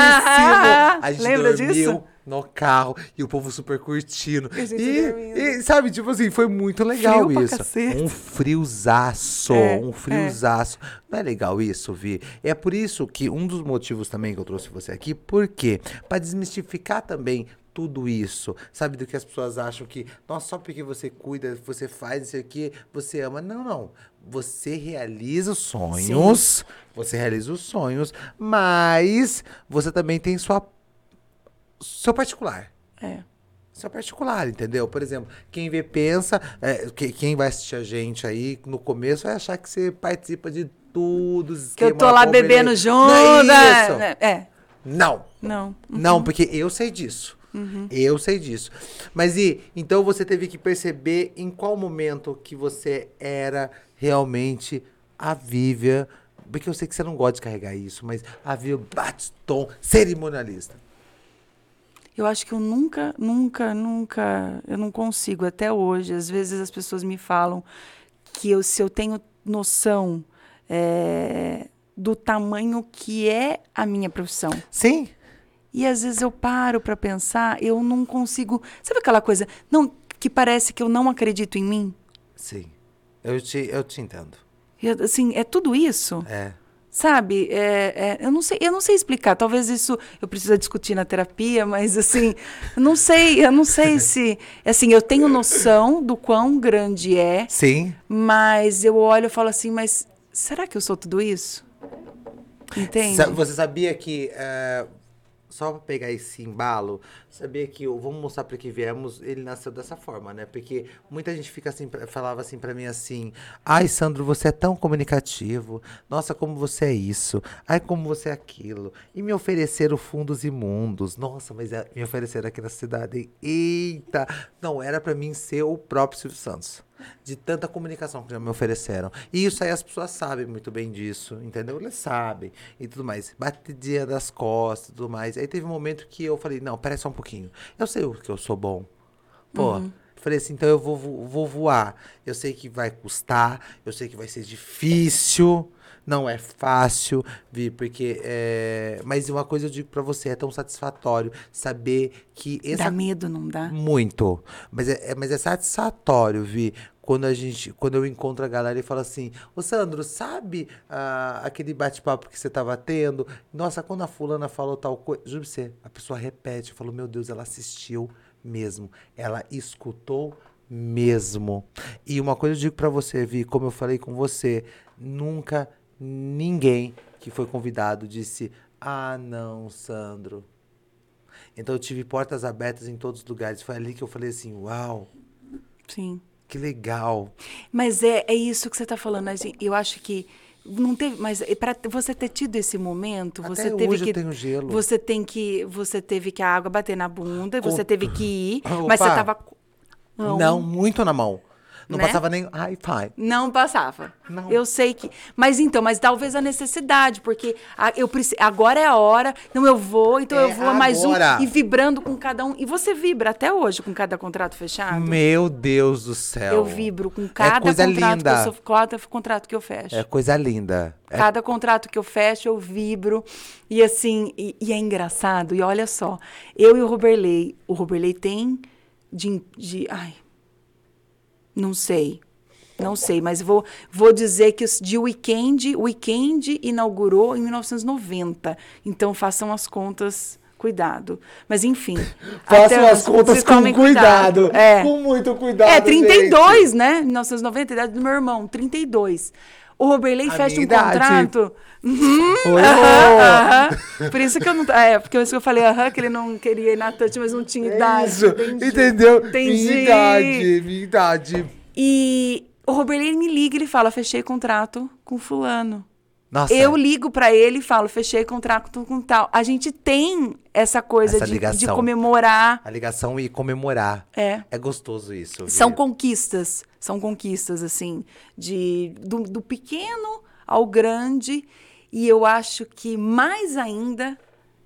A gente Lembra dormiu disso? No carro e o povo super curtindo. E gente E, sabe, tipo assim, foi muito legal Frio isso. Um friozaço, É, um friozaço. Não é legal isso, Vi? É por isso que um dos motivos também que eu trouxe você aqui, por quê? Pra desmistificar também tudo isso, sabe, do que as pessoas acham que, nossa, só porque você cuida, você faz isso aqui, você ama. Não, não. Você realiza os sonhos, você realiza os sonhos, mas você também tem sua seu particular. É. Seu particular, entendeu? Por exemplo, quem vê pensa, é, que- quem vai assistir a gente aí no começo vai achar que você participa de tudo. Que eu tô lá bebendo junto. Não é isso. né? É. Não. Não. Não, porque eu sei disso. Eu sei disso. Mas e, então você teve que perceber em qual momento que você era realmente a Vivian. Porque eu sei que você não gosta de carregar isso, mas a Vivian Batiston, cerimonialista. Eu acho que eu nunca, nunca, nunca, eu não consigo até hoje. Às vezes as pessoas me falam que eu, se eu tenho noção é, do tamanho que é a minha profissão. Sim? E às vezes eu paro para pensar, eu não consigo. Sabe aquela coisa não, que parece que eu não acredito em mim? Sim. Eu te, eu te entendo. Eu, assim, é tudo isso. É. Sabe, é, é, eu, não sei, eu não sei explicar. Talvez isso eu precisa discutir na terapia, mas assim, eu não sei, eu não sei se. Assim, eu tenho noção do quão grande é, Sim. mas eu olho e falo assim, mas será que eu sou tudo isso? Entende? Você sabia que. é, só pra pegar esse embalo, sabia que o Vamos Mostrar Pra Que Viemos, ele nasceu dessa forma, né? Porque muita gente fica assim, falava assim pra mim assim: Ai, Sandro, você é tão comunicativo. Nossa, como você é isso. Ai, como você é aquilo. E me ofereceram fundos imundos. Nossa, mas é- me ofereceram aqui na cidade. Eita! Não, era pra mim ser o próprio Silvio Santos. De tanta comunicação que já me ofereceram. E isso aí as pessoas sabem muito bem disso, entendeu? Eles sabem e tudo mais. Batidinha das costas e tudo mais. Aí teve um momento que eu falei, não, peraí só um pouquinho. Eu sei o que eu sou bom. Pô, falei assim, então eu vou, vo- vou voar. Eu sei que vai custar, eu sei que vai ser difícil. Não é fácil, Vi, porque. É... Mas uma coisa eu digo pra você, é tão satisfatório saber que essa Dá medo, não dá? muito. Mas é, é- mas é satisfatório, Vi, quando a gente, quando eu encontro a galera e falo assim, ô Sandro, sabe ah, aquele bate-papo que você tava tendo? Nossa, quando a fulana falou tal coisa, juro pra você, a pessoa repete, falou, meu Deus, ela assistiu mesmo, ela escutou mesmo. E uma coisa eu digo pra você, Vi, como eu falei com você, nunca ninguém que foi convidado disse, ah não, Sandro, então eu tive portas abertas em todos os lugares. Foi ali que eu falei assim, uau, Sim. que legal. Mas é, é isso que você está falando. assim, Eu acho que não teve, mas para você ter tido esse momento, Até você teve hoje eu que tenho gelo. você tem que você teve que a água bater na bunda, Com- você teve que ir, Opa. mas você tava Não, muito na mão. Não Né? passava nem hi-fi. Não passava. Não. Eu sei que. Mas então, mas talvez a necessidade, porque a- eu preciso, agora é a hora, não eu vou, então É eu vou a mais um agora. e vibrando com cada um. E você vibra até hoje com cada contrato fechado? Meu Deus do céu. Eu vibro com cada coisa contrato linda. que eu cada contrato que eu fecho. É coisa linda. É- Cada contrato que eu fecho, eu vibro. E assim, e, e é engraçado. E olha só, eu e o Roberley, o Roberley tem de, de ai, não sei. Não sei, mas vou, vou dizer que de Weekend, Weekend inaugurou em 1990. Então façam as contas, cuidado. Mas enfim. Façam as contas com tomem cuidado. É. Com muito cuidado. É, 32, gente. né? 1990, idade do meu irmão, 32. O Roberley fecha um idade. contrato. Aham. Por isso que eu não. É, porque isso que eu falei, aham, que ele não queria ir na touch, mas não tinha É idade. isso, entendi. entendeu? Entendi. Minha idade, minha idade. E o Roberley me liga e ele fala: fechei contrato com fulano. Nossa, Eu ligo pra ele e falo: fechei contrato com tal. A gente tem essa coisa Essa de, de comemorar. a ligação e comemorar. É. É gostoso isso. São conquistas, são conquistas, assim, de, do, do pequeno ao grande. E eu acho que mais ainda,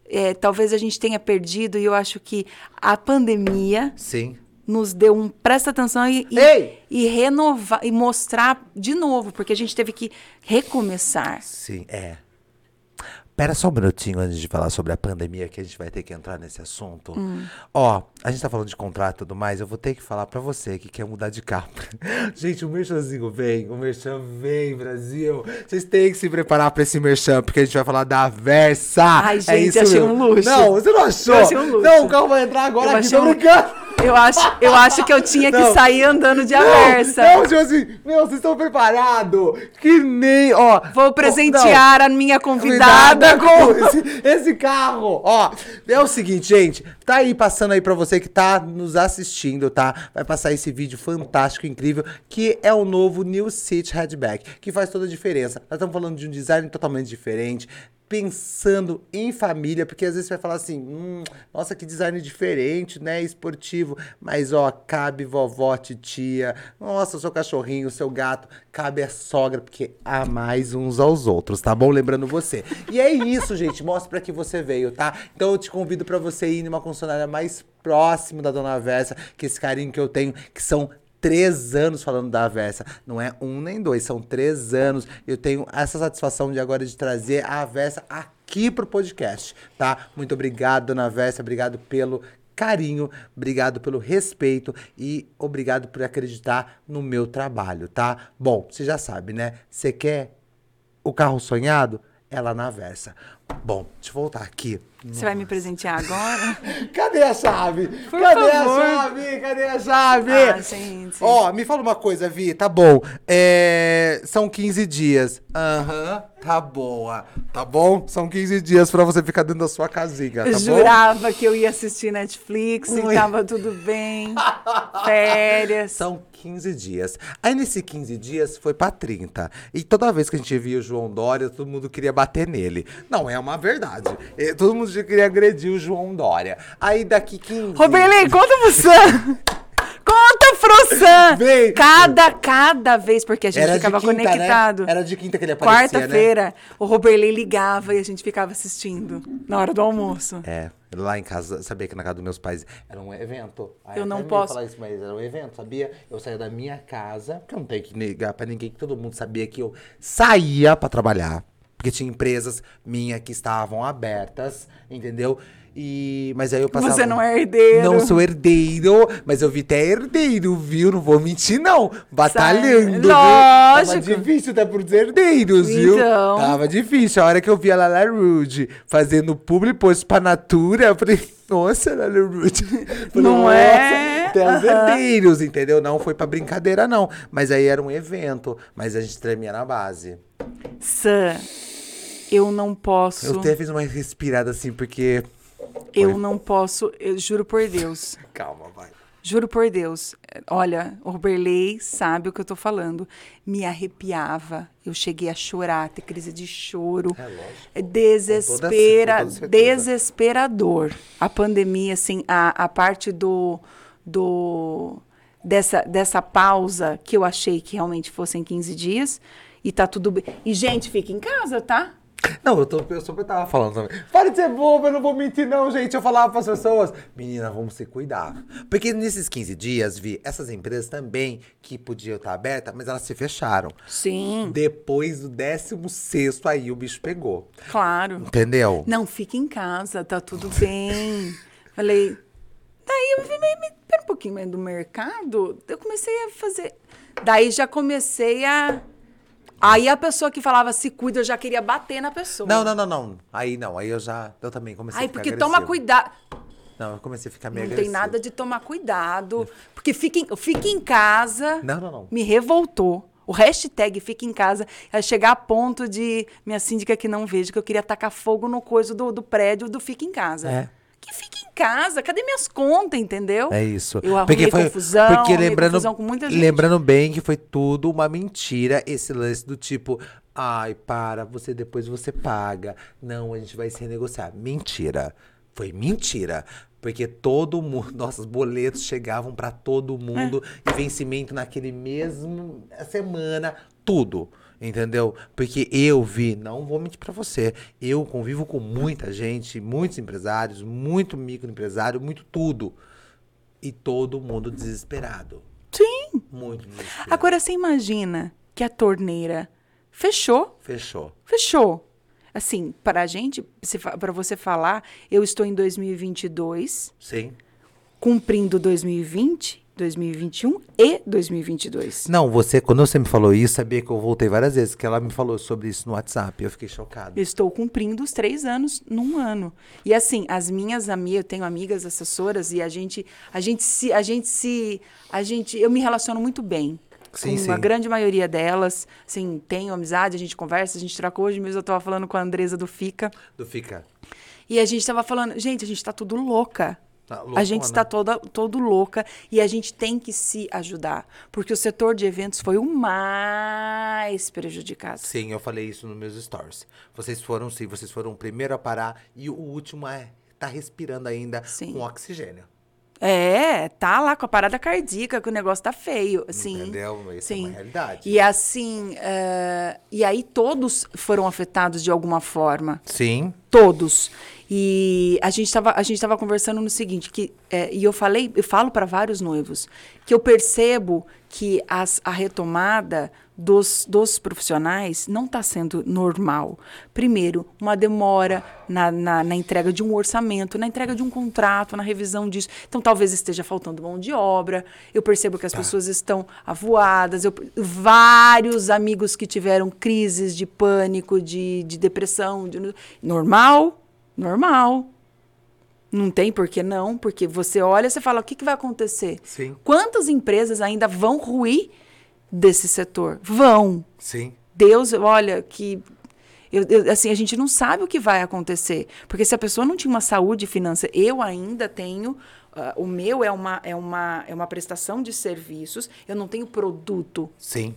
é, talvez a gente tenha perdido, e eu acho que a pandemia Sim. Nos deu um presta atenção e, e, e renovar e mostrar de novo, porque a gente teve que recomeçar. Sim, é. Pera só um minutinho antes de falar sobre a pandemia, que a gente vai ter que entrar nesse assunto. Ó, a gente tá falando de contrato e tudo mais, eu vou ter que falar pra você que quer mudar de carro. gente, o merchanzinho vem, o merchan vem, Brasil. Vocês têm que se preparar pra esse merchan, porque a gente vai falar da Versa. Ai, é gente, isso achei mesmo. um luxo. Não, você não achou? Eu achei um luxo. Não, o carro vai entrar agora Eu aqui, tô um- brincando. Eu acho, eu acho que eu tinha que Não. sair andando de Não, aversa. Não, tipo assim, meu, vocês estão preparados? Que nem, ó. Vou presentear a minha convidada com. esse, esse carro. Ó, é o seguinte, gente. Tá aí passando aí pra você que tá nos assistindo, tá? Vai passar esse vídeo fantástico, incrível, que é o novo New City Hatchback, que faz toda a diferença. Nós estamos falando de um design totalmente diferente, pensando em família, porque às vezes você vai falar assim, hum, nossa, que design diferente, né? Esportivo. Mas, ó, cabe vovó, titia, nossa, seu cachorrinho, seu gato, cabe a sogra, porque há mais uns aos outros, tá bom? Lembrando você. E é isso, gente. Mostra pra que você veio, tá? Então eu te convido pra você ir numa concessionária mais próximo da Dona Versa, que esse carinho que eu tenho, que são três anos falando da Versa. Não é um nem dois, são três anos. Eu tenho essa satisfação de agora de trazer a Versa aqui pro podcast, tá? Muito obrigado, Dona Versa. Obrigado pelo carinho, obrigado pelo respeito e obrigado por acreditar no meu trabalho, tá? Bom, você já sabe, né? Você quer o carro sonhado? É lá na Versa. Bom, deixa eu voltar aqui. Você vai me presentear agora? Cadê a chave? Por Cadê favor. a chave? Cadê a chave? Ah, gente. Ó, me fala uma coisa, Vi, tá bom. É, são 15 dias. Aham, tá boa. Tá bom? São 15 dias pra você ficar dentro da sua casinha, tá Eu bom? jurava que eu ia assistir Netflix Ui. e tava tudo bem. Férias. São 15 dias. Aí nesse 15 dias foi pra 30. E toda vez que a gente via o João Dória, todo mundo queria bater nele. Não, é uma verdade. Todo mundo queria agredir o João Dória. Aí daqui 15... Roberley, conta Sam. Conta pro Sam. Vem. Cada, cada vez, porque a gente Era ficava quinta, né? conectado. Era de quinta que ele aparecia, né? Quarta-feira, o Roberley ligava e a gente ficava assistindo na hora do almoço. É, lá em casa, sabia que na casa dos meus pais era um evento. Aí Eu não posso. falar isso, mas era um evento, sabia? Eu saía da minha casa, porque eu não tenho que negar pra ninguém, que todo mundo sabia que eu saía pra trabalhar. Porque tinha empresas minhas que estavam abertas, entendeu? E, mas aí eu passava... Você não é herdeiro. Não sou herdeiro, mas eu vi até herdeiro, viu? Não vou mentir, não. Batalhando, viu? Tava Lógico. difícil até pros herdeiros, viu? Então. Tava difícil. A hora que eu vi a Lala Rude fazendo publi post pra Natura, eu falei, nossa, Lala Rude. Falei, Não "Nossa, é? Tem os Aham. herdeiros, entendeu? Não foi pra brincadeira, não. Mas aí era um evento, mas a gente tremia na base. Sam, eu não posso. Eu até fiz uma respirada assim, porque... Eu não posso. Eu juro por Deus. Calma, vai. Juro por Deus. Olha, o Roberley sabe o que eu tô falando. Me arrepiava. Eu cheguei a chorar, ter crise de choro. É lógico. É Desespera, com toda certeza. desesperador. A pandemia, assim, a, a parte do, do dessa, dessa pausa que eu achei que realmente fossem 15 dias. E tá tudo bem. E, gente, fica em casa, tá? Não, eu, tô, eu super tava falando também. Para de ser bobo, eu não vou mentir, não, gente. Eu falava pras pessoas, menina, vamos se cuidar. Porque nesses 15 dias, vi, essas empresas também que podiam estar abertas, mas elas se fecharam. Sim, Depois do 16 aí o bicho pegou. claro. Entendeu? Não, fica em casa, tá tudo bem. Falei. Daí eu vi, me, me, pera um pouquinho mais do mercado. Eu comecei a fazer. Daí já comecei a. Aí a pessoa que falava se cuida, eu já queria bater na pessoa. Não, não, não, não. Aí não, aí eu já. Eu também comecei Aí, a ficar porque agressivo. toma cuidado. Não, eu comecei a ficar meio Não tem agressivo. nada de tomar cuidado. Porque fica em, fica em casa. Não, não, não. Me revoltou. O hashtag fica em casa é chegar a ponto de minha síndica que não vejo, que eu queria tacar fogo no coisa do, do prédio do fica em casa. É. Que fica em casa, cadê minhas contas, entendeu? É isso. Eu arrumei confusão, porque lembrando, confusão com muita gente. lembrando bem que foi tudo uma mentira esse lance do tipo, ai, para, você depois você paga. Não, a gente vai se renegociar. Mentira. Foi mentira. Porque todo mundo, nossos boletos chegavam pra todo mundo É. e vencimento naquele mesmo semana, tudo. Entendeu? Porque eu vi, não vou mentir pra você, eu convivo com muita gente, muitos empresários, muito microempresário, muito tudo. E todo mundo desesperado. Sim. Muito desesperado. Agora você imagina que a torneira fechou, Fechou. fechou. assim, para a gente, para você falar, eu estou em 2022. Sim. Cumprindo 2020, 2021 e 2022. Não, você, quando você me falou isso, sabia que eu voltei várias vezes, que ela me falou sobre isso no WhatsApp. Eu fiquei chocado. Eu estou cumprindo os três anos num ano. E assim, as minhas amigas, eu tenho amigas assessoras e a gente, a gente se, a gente se, a gente, eu me relaciono muito bem. Sim, com sim. a grande maioria delas, assim, tenho amizade, a gente conversa, a gente troca hoje mesmo, eu estava falando com a Andresa do Fica. Do Fica. E a gente estava falando, gente, a gente está tudo louca. Tá a gente está toda todo louca e a gente tem que se ajudar, porque o setor de eventos foi o mais prejudicado. Sim, eu falei isso nos meus stories. Vocês foram, sim, vocês foram o primeiro a parar e o último é tá respirando ainda sim. com oxigênio. É, tá lá com a parada cardíaca, que o negócio tá feio, assim. Entendeu? Isso sim. é uma realidade. E assim, uh, e aí todos foram afetados de alguma forma. Sim. Todos. E a gente estava a gente tava conversando no seguinte, que é, e eu falei, eu falo para vários noivos, que eu percebo que as, a retomada dos, dos profissionais não está sendo normal. Primeiro, uma demora na, na, na, entrega de um orçamento, na entrega de um contrato, na revisão disso. Então, talvez esteja faltando mão de obra. Eu percebo que as tá. pessoas estão avoadas. Eu, vários amigos que tiveram crises de pânico, de, de depressão. De, normal, normal. Não tem por que não, porque você olha e fala, o que, que vai acontecer? Sim. Quantas empresas ainda vão ruir desse setor? Vão. Sim. Deus, olha, que eu, eu, assim, a gente não sabe o que vai acontecer. Porque se a pessoa não tinha uma saúde financeira, eu ainda tenho. Uh, o meu é uma, é, uma, é uma prestação de serviços, eu não tenho produto. Sim.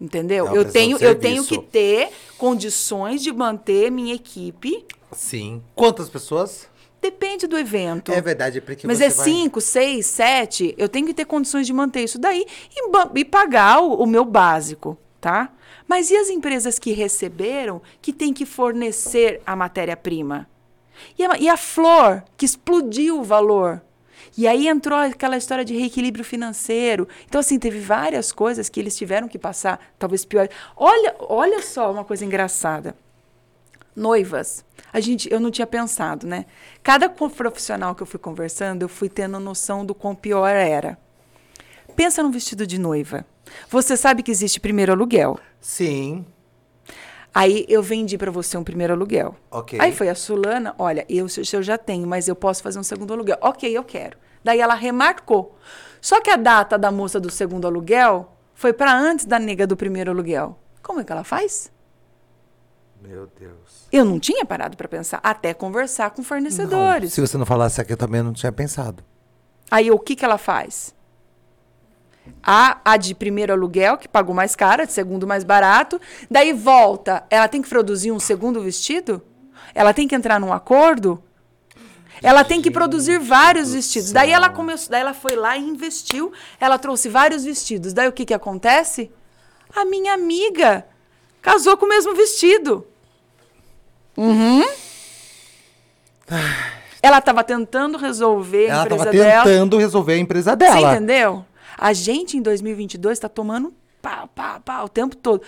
Entendeu? É eu tenho, eu tenho que ter condições de manter minha equipe. Sim. Quantas pessoas? Depende do evento. É verdade, porque Mas é vai... cinco, seis, sete. Eu tenho que ter condições de manter isso daí e, e pagar o, o meu básico, tá? Mas e as empresas que receberam que têm que fornecer a matéria-prima? E a, e a flor que explodiu o valor? E aí entrou aquela história de reequilíbrio financeiro. Então, assim, teve várias coisas que eles tiveram que passar, talvez pior. Olha, olha só uma coisa engraçada noivas. A gente, eu não tinha pensado, né? Cada profissional que eu fui conversando, eu fui tendo noção do quão pior era. Pensa num vestido de noiva. Você sabe que existe primeiro aluguel. Sim. Aí eu vendi para você um primeiro aluguel. Ok. Aí foi a Sulana, olha, eu, eu já tenho, mas eu posso fazer um segundo aluguel. Ok, eu quero. Daí ela remarcou. Só que a data da moça do segundo aluguel foi para antes da nega do primeiro aluguel. Como é que ela faz? Meu Deus. Eu não tinha parado para pensar, até conversar com fornecedores. Não, se você não falasse aqui, eu também não tinha pensado. Aí o que, que ela faz? A, a de primeiro aluguel, que pagou mais caro, a de segundo mais barato. Daí volta, ela tem que produzir um segundo vestido? Ela tem que entrar num acordo? Ela tem que produzir vários vestidos. Daí ela começou, daí ela foi lá e investiu. Ela trouxe vários vestidos. Daí o que, que acontece? A minha amiga casou com o mesmo vestido. Uhum. Ela estava tentando resolver a Ela empresa dela. Ela estava tentando resolver a empresa dela. Você entendeu? A gente, em 2022, está tomando pá, pá, pá, o tempo todo.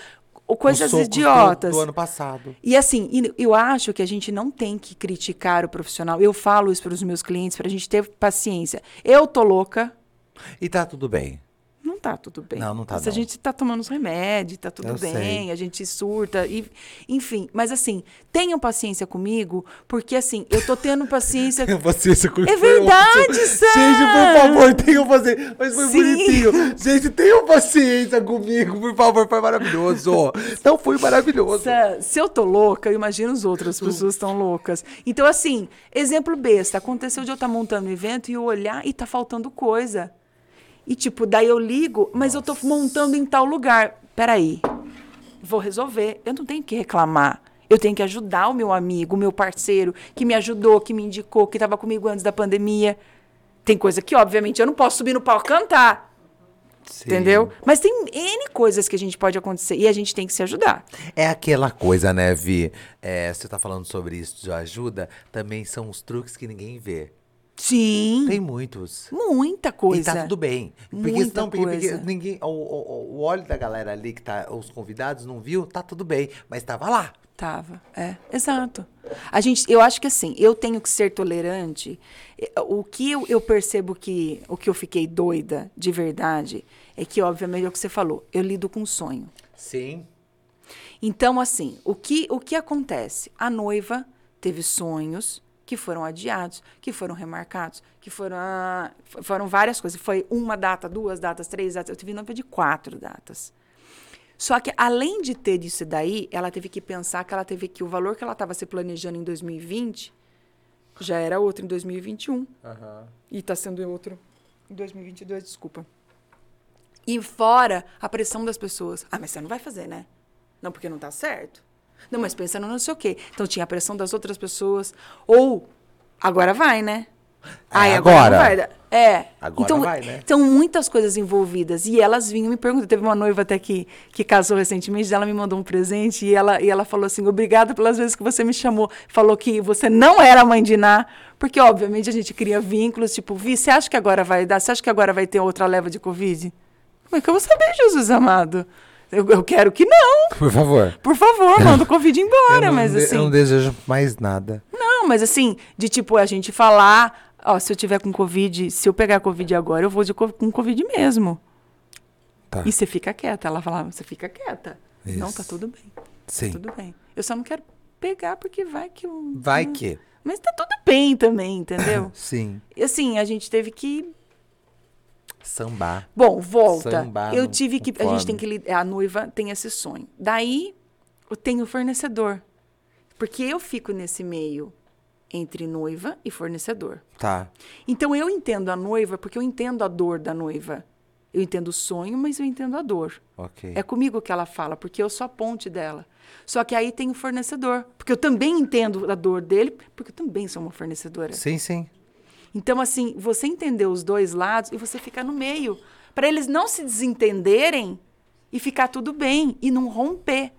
Coisas idiotas. Do, do ano passado. E assim, eu acho que a gente não tem que criticar o profissional. Eu falo isso para os meus clientes, para a gente ter paciência. Eu tô louca. E tá tudo bem não tá tudo bem. Não, não tá. Se a gente tá tomando os remédios, tá tudo Eu bem, sei. a gente surta, e, enfim. Mas assim, tenham paciência comigo, porque assim, eu tô tendo paciência. Tenham paciência comigo. É verdade, Sam! Gente, por favor, tenham paciência. Mas foi Sim. bonitinho. Gente, tenham paciência comigo, por favor, foi maravilhoso. Então foi maravilhoso. Sam, se eu tô louca, eu imagino as outras pessoas estão loucas. Então, assim, exemplo besta, aconteceu de eu estar tá montando um evento e eu olhar e tá faltando coisa. E tipo, daí eu ligo, mas Nossa. eu tô montando em tal lugar. Peraí, vou resolver. Eu não tenho que reclamar. Eu tenho que ajudar o meu amigo, o meu parceiro, que me ajudou, que me indicou, que estava comigo antes da pandemia. Tem coisa que, obviamente, eu não posso subir no palco cantar. Sim. Entendeu? Mas tem N coisas que a gente pode acontecer e a gente tem que se ajudar. É aquela coisa, né, Vi? É, você tá falando sobre isso de ajuda, também são os truques que ninguém vê. Sim. Tem muitos. Muita coisa. E tá tudo bem. Porque Muita senão, porque, porque coisa. ninguém. O, o, o olho da galera ali que tá. Os convidados não viu, tá tudo bem. Mas tava lá. Tava, é, exato. A gente, eu acho que assim, eu tenho que ser tolerante. O que eu, eu percebo que o que eu fiquei doida de verdade é que, obviamente, é o que você falou, eu lido com sonho. Sim. Então, assim, o que, o que acontece? A noiva teve sonhos que foram adiados, que foram remarcados, que foram, ah, foram várias coisas. Foi uma data, duas datas, três datas. Eu tive noiva de quatro datas. Só que, além de ter isso daí, ela teve que pensar que ela teve que o valor que ela estava se planejando em 2020 já era outro em 2021. E está sendo outro em 2022, desculpa. E fora a pressão das pessoas. Ah, mas você não vai fazer, né? Não, porque não tá certo. Não, mas pensa no não sei o quê. Então tinha a pressão das outras pessoas. Ou, agora vai, né? Ai, agora. não vai. dar. É. Agora então, vai, né? Então, muitas coisas envolvidas. E elas vinham me perguntando. Teve uma noiva até que, que casou recentemente, ela me mandou um presente e ela, e ela falou assim: obrigada pelas vezes que você me chamou. Falou que você não era mãe de Ná, porque, obviamente, a gente cria vínculos. Tipo, Vi, você acha que agora vai dar? Você acha que agora vai ter outra leva de Covid? Como é que eu vou saber, Jesus amado? Eu, eu quero que não. Por favor. Por favor, manda o Covid embora. não mas assim. eu não desejo mais nada. Não, mas assim, de tipo, a gente falar, ó, se eu tiver com Covid, se eu pegar Covid agora, eu vou de co- com Covid mesmo. Tá. E você fica quieta. Ela falava, você fica quieta. Não, tá Isso. tudo bem. Sim. Tudo bem. Eu só não quero pegar porque vai que eu. Vai que. Mas tá tudo bem também, entendeu? Sim. E assim, a gente teve que. Sambar. Bom, volta. Sambar eu tive que. A gente tem que. A noiva tem esse sonho. Daí, eu tenho o fornecedor. Porque eu fico nesse meio entre noiva e fornecedor. Tá. Então eu entendo a noiva porque eu entendo a dor da noiva. Eu entendo o sonho, mas eu entendo a dor. Ok. É comigo que ela fala, porque eu sou a ponte dela. Só que aí tem o fornecedor, porque eu também entendo a dor dele, porque eu também sou uma fornecedora. Sim, sim. Então, assim, você entender os dois lados e você ficar no meio, para eles não se desentenderem e ficar tudo bem e não romper.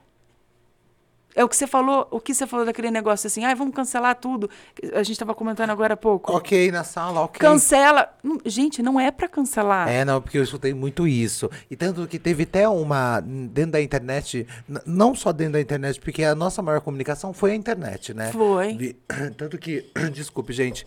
É o que você falou, o que você falou daquele negócio assim, ai, vamos cancelar tudo. A gente estava comentando agora há pouco. Ok, na sala, ok. Cancela. Gente, não é para cancelar. É, não, porque eu escutei muito isso. E tanto que teve até uma, dentro da internet, não só dentro da internet, porque a nossa maior comunicação foi a internet, né? Foi. Tanto que, desculpe, gente,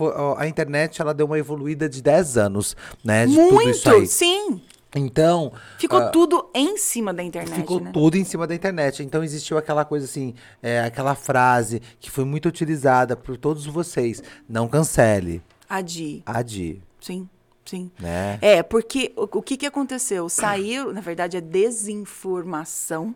ó, a internet, ela deu uma evoluída de 10 anos, né? De tudo isso aí. Muito, sim. Então, Ficou ah, tudo em cima da internet, ficou né? tudo em cima da internet. Então existiu aquela coisa assim, é, aquela frase que foi muito utilizada por todos vocês. Não cancele, Adi, adie, sim, sim. né? É, porque o, o que, que aconteceu? Saiu, na verdade, é desinformação.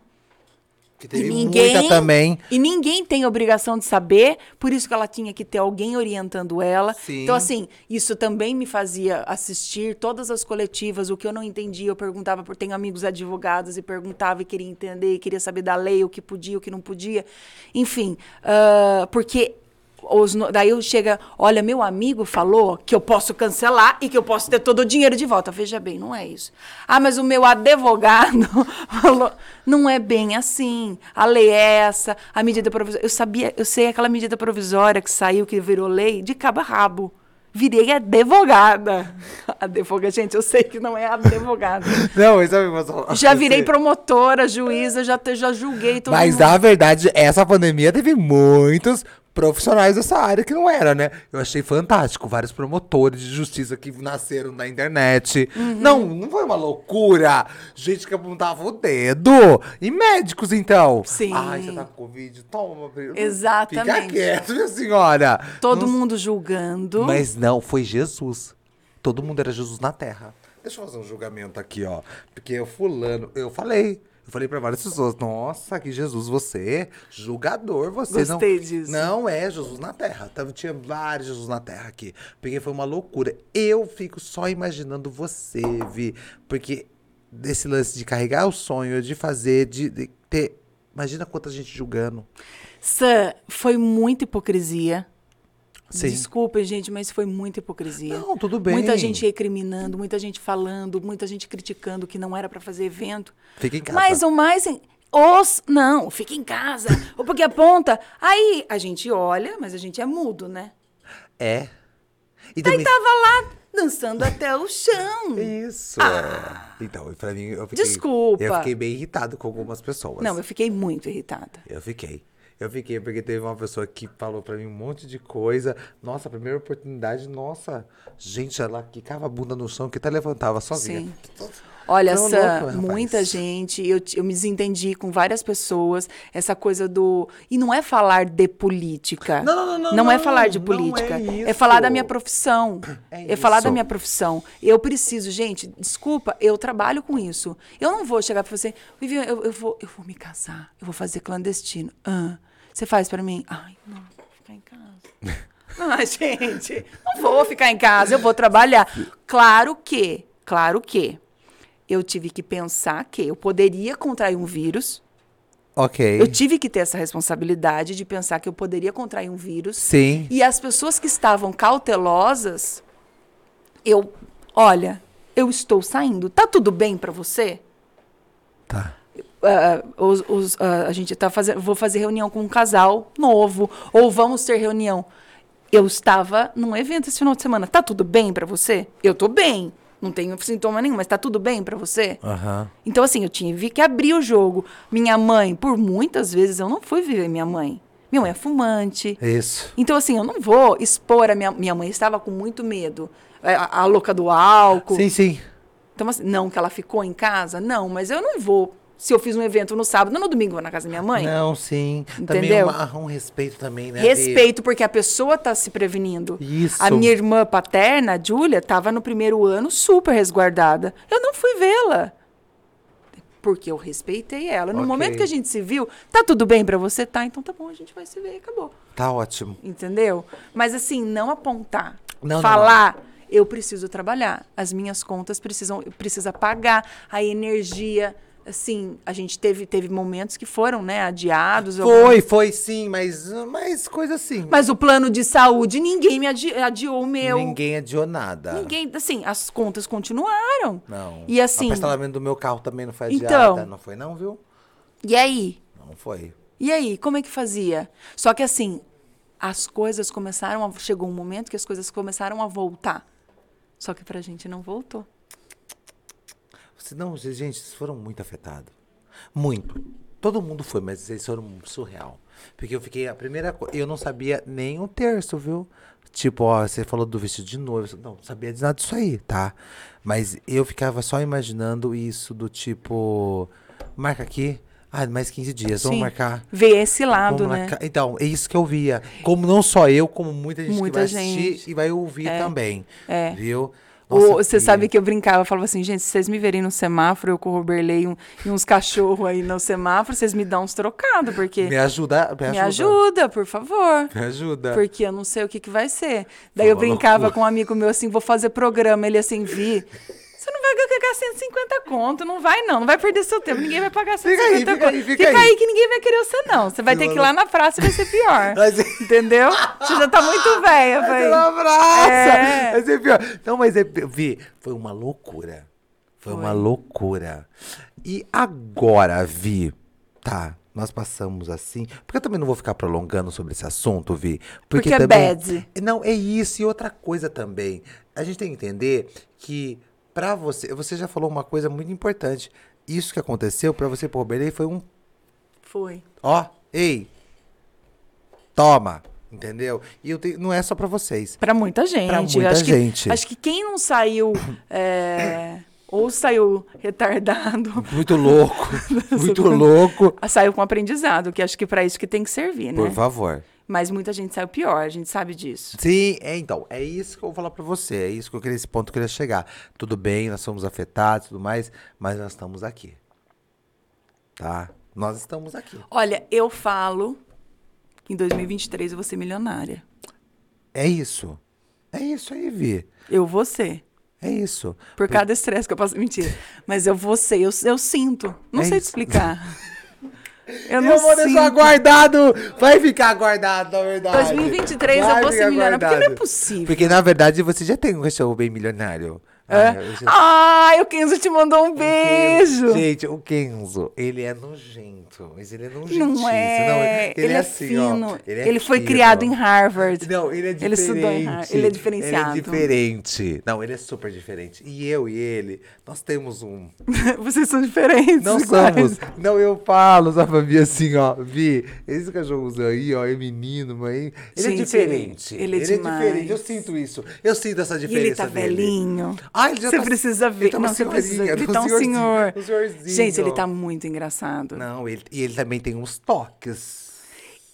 Que E teve ninguém, muita também. E ninguém tem obrigação de saber, por isso que ela tinha que ter alguém orientando ela. Sim. Então, assim, isso também me fazia assistir todas as coletivas, o que eu não entendia, eu perguntava, por tenho amigos advogados e perguntava e queria entender, e queria saber da lei, o que podia, o que não podia. Enfim, ah, porque os daí eu chega, olha, meu amigo falou que eu posso cancelar e que eu posso ter todo o dinheiro de volta. Veja bem, não é isso. Ah, mas o meu advogado falou, não é bem assim. A lei é essa, a medida provisória. Eu sabia, eu sei aquela medida provisória que saiu, que virou lei, de cabo a rabo. Virei advogada. Advogada, gente, eu sei que não é advogada. Não, mas sabe, mas, Já virei promotora, juíza, já, já julguei todo Mas mundo. a verdade, essa pandemia teve muitos profissionais dessa área que não era, né? Eu achei fantástico. Vários promotores de justiça que nasceram na internet. Uhum. Não, não foi uma loucura. Gente que apontava o dedo. E médicos, então. Sim. Ai, você tá com Covid? Toma. Exatamente. Fica quieto, minha senhora. Todo Não- mundo julgando. Mas não, foi Jesus. Todo mundo era Jesus na terra. Deixa eu fazer um julgamento aqui, ó. Porque o fulano, eu falei. Eu falei pra várias pessoas, nossa, que Jesus, você, julgador, você não. Gostei disso. Não é Jesus na terra. Tava, tinha vários Jesus na terra aqui. Porque foi uma loucura. Eu fico só imaginando você, Vi. Porque desse lance de carregar o sonho, de fazer, de, de ter. Imagina quanta gente julgando. Sam, foi muita hipocrisia. Sim. Desculpa, gente, mas foi muita hipocrisia. Não, tudo bem. Muita gente recriminando, muita gente falando, muita gente criticando que não era pra fazer evento. Fica em casa. Mas o mais. Os. Não, fica em casa. ou porque aponta. Aí a gente olha, mas a gente é mudo, né? É. E Daí tava lá dançando até o chão. Isso. Ah. Então, pra mim, eu fiquei. Desculpa. Eu fiquei bem irritado com algumas pessoas. Não, eu fiquei muito irritada. Eu fiquei. Eu fiquei porque teve uma pessoa que falou para mim um monte de coisa. Nossa, primeira oportunidade, nossa, gente, ela quicava a bunda no chão que até levantava sozinha. Sim. Olha, essa muita gente, eu, eu me desentendi com várias pessoas, essa coisa do. E não é falar de política. Não, não, não. Não, não é falar de política. É, é, falar da minha profissão. É, é falar da minha profissão. Eu preciso, gente, desculpa, eu trabalho com isso. Eu não vou chegar para você, Vivian, eu, eu, vou, eu vou me casar, eu vou fazer clandestino. Ah, você faz para mim? Ai, não, vou ficar em casa. ah, gente, não vou ficar em casa, eu vou trabalhar. Claro que, claro que eu tive que pensar que eu poderia contrair um vírus. Ok. Eu tive que ter essa responsabilidade de pensar que eu poderia contrair um vírus. Sim. E as pessoas que estavam cautelosas, eu, olha, eu estou saindo. Tá tudo bem para você? Tá. Uh, os, os, uh, a gente tá fazendo, vou fazer reunião com um casal novo, ou vamos ter reunião. Eu estava num evento esse final de semana. Tá tudo bem para você? Eu tô bem não tenho sintoma nenhum, mas tá tudo bem para você? Uhum. Então, assim, eu tive que abrir o jogo. Minha mãe, por muitas vezes, eu não fui viver minha mãe. Minha mãe é fumante. Isso. Então, assim, eu não vou expor a minha... Minha mãe estava com muito medo. É, a, a louca do álcool. Sim, sim. Então, assim, não que ela ficou em casa, não, mas eu não vou se eu fiz um evento no sábado, não no domingo, vou na casa da minha mãe. Não, sim. Entendeu? Também uma, um respeito também, né? Respeito, porque a pessoa tá se prevenindo. Isso. A minha irmã paterna, a Júlia, estava no primeiro ano super resguardada. Eu não fui vê-la. Porque eu respeitei ela. No okay. momento que a gente se viu, tá tudo bem para você? Tá, então tá bom, a gente vai se ver e acabou. Tá ótimo. Entendeu? Mas assim, não apontar. Não, falar. Não. Eu preciso trabalhar. As minhas contas precisam, precisa pagar a energia assim, a gente teve, teve momentos que foram, né, adiados. Foi, foi sim, mas, mas coisa assim. Mas o plano de saúde, ninguém me adi adiou o meu. Ninguém adiou nada. Ninguém, assim, as contas continuaram. Não. E assim... O parcelamento do meu carro também não foi adiada. Então, não foi não, viu? E aí? Não foi. E aí, como é que fazia? Só que assim, as coisas começaram a... Chegou um momento que as coisas começaram a voltar. Só que pra gente não voltou. Não, gente, vocês foram muito afetados. Muito. Todo mundo foi, mas vocês foram surreal. Porque eu fiquei, a primeira coisa, eu não sabia nem um terço, viu? Tipo, ó, você falou do vestido de noiva. Não, não sabia de nada disso aí, tá? Mas eu ficava só imaginando isso do tipo, marca aqui. Ah, mais 15 dias, Sim. vamos marcar. Ver esse lado, né? Então, é isso que eu via. Como não só eu, como muita gente muita que vai gente. assistir e vai ouvir é. também. É. Viu? Você sabe que eu brincava, eu falava assim, gente, se vocês me verem no semáforo, eu com o Roberley um, e uns cachorros aí no semáforo, vocês me dão uns trocados, porque... Me ajuda, me ajuda. Me ajuda, por favor. Me ajuda. Porque eu não sei o que, que vai ser. Daí eu brincava loucura. com um amigo meu assim, vou fazer programa, ele assim, vi... Vai ganhar 150 conto, não vai não, não vai perder seu tempo, ninguém vai pagar 150 fica aí, fica conto. Aí, fica, fica aí. aí. que ninguém vai querer você não, você vai ter que ir lá na praça e vai ser pior. Mas... Entendeu? Você já tá muito velha, vai. Na praça! É. Vai ser pior. Não, mas é, Vi, foi uma loucura. Foi, foi uma loucura. E agora, Vi, tá, nós passamos assim. Porque eu também não vou ficar prolongando sobre esse assunto, Vi. Porque, porque é também, é bad. Não, é isso. E outra coisa também. A gente tem que entender que para você, você já falou uma coisa muito importante. Isso que aconteceu para você por Belém foi um foi. Ó, ei. Toma, entendeu? E eu te, não é só para vocês. Para muita gente. Para muita acho gente. Que, acho que quem não saiu é, ou saiu retardado. Muito louco. muito louco. Saiu com aprendizado, que acho que para isso que tem que servir, né? Por favor. Mas muita gente saiu pior, a gente sabe disso. Sim, é, então, é isso que eu vou falar para você, é isso que eu queria, esse ponto que eu queria chegar. Tudo bem, nós somos afetados e tudo mais, mas nós estamos aqui. Tá? Nós estamos aqui. Olha, eu falo que em 2023 eu vou ser milionária. É isso. É isso aí, Vi. Eu vou ser. É isso. Por, Por... cada estresse que eu posso mentir. Mas eu vou ser, eu, eu sinto. Não é sei isso. te explicar. Eu, não eu vou deixar guardado. Vai ficar guardado, na verdade. 2023 Vai eu vou ser milionária. Porque não é possível. Porque, na verdade, você já tem um cachorro bem milionário. É? Ai, o Kenzo te mandou um beijo. Gente, o Kenzo, ele é nojento. Mas ele é nojento. Não é. Não, ele, ele, é, assim, fino. Ó, ele, é ele foi fino. criado em Harvard. Não, ele é diferente. Ele estudou em Harvard. Ele é diferenciado. Ele é diferente. Não, ele é super diferente. E eu e ele, nós temos um. Vocês são diferentes. Não iguais. somos. Não, eu falo, sabe, Fabi, assim, ó. Vi, esse cachorrozinho aí, ó, é menino, mãe. Ele é Gente, é diferente. Ele, ele é, ele é diferente. Eu sinto isso. Eu sinto essa diferença. E ele tá dele. velhinho. Ah, ele já você tá, precisa ver. Tá não, você precisa. Tá um senhor. Um Gente, ele tá muito engraçado. Não, ele, e ele também tem uns toques.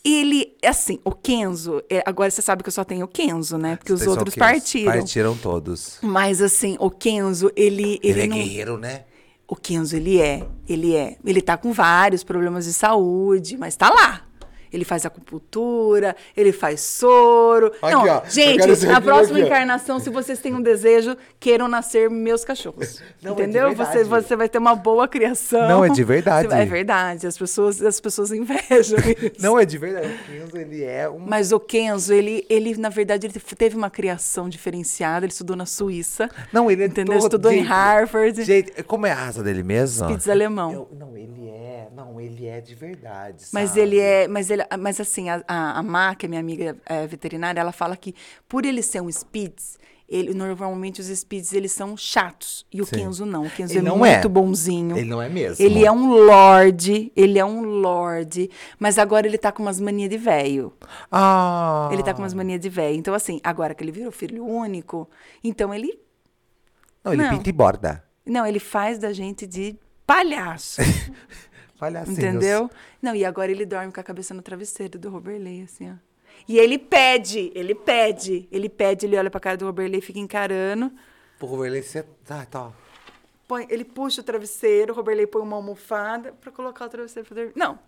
Ele, assim, o Kenzo, é, agora você sabe que eu só tenho o Kenzo, né? Porque os outros partiram. Partiram todos. Mas, assim, o Kenzo, ele. Ele, ele é não... guerreiro, né? O Kenzo, ele é. Ele é. Ele tá com vários problemas de saúde, mas tá lá. Ele faz acupuntura, ele faz soro. Aqui, não, ó, gente, na próxima aqui, encarnação, se vocês têm um desejo, queiram nascer meus cachorros. Não, é entendeu? É você, você vai ter uma boa criação. Não, é de verdade. É verdade. As pessoas, as pessoas invejam isso. Não, é de verdade. O Kenzo, ele é um... Mas o Kenzo, ele, ele, na verdade, ele teve uma criação diferenciada. Ele estudou na Suíça. Não, ele é entendeu? Todo... Estudou gente, em Harvard. Gente, como é a raça dele mesmo? Spitz alemão. Eu, não, ele é... Não, ele é de verdade, sabe? Mas ele é... Mas, ele, mas assim, a, a, a Má, que é minha amiga é, veterinária, ela fala que por ele ser um Spitz, ele, normalmente os Spitz eles são chatos e o Sim. Kenzo não. O Kenzo ele é muito é. bonzinho. Ele não é mesmo. Ele é um lorde, ele é um lorde, mas agora ele tá com umas manias de velho. Ah. Ele tá com umas manias de velho. Então assim, agora que ele virou filho único, então ele Não, ele não. pinta e borda. Não, ele faz da gente de palhaço. Palhacinhos. Entendeu? Não, e agora ele dorme com a cabeça no travesseiro do Roberley, assim, ó. E ele pede, ele pede, ele pede, ele olha pra cara do Roberley e fica encarando. O Roberley, você tá, tá. Põe, ele puxa o travesseiro, o Roberley põe uma almofada pra colocar o travesseiro pra dormir. Não.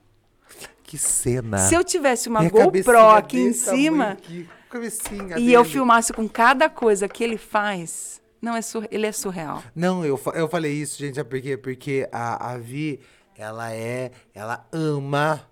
Que cena. Se eu tivesse uma Minha GoPro aqui em cima aqui, e dele. eu filmasse com cada coisa que ele faz, não é sur... ele é surreal. Não, eu, eu falei isso, gente, sabe por quê? Porque a, a Vi ela é, ela ama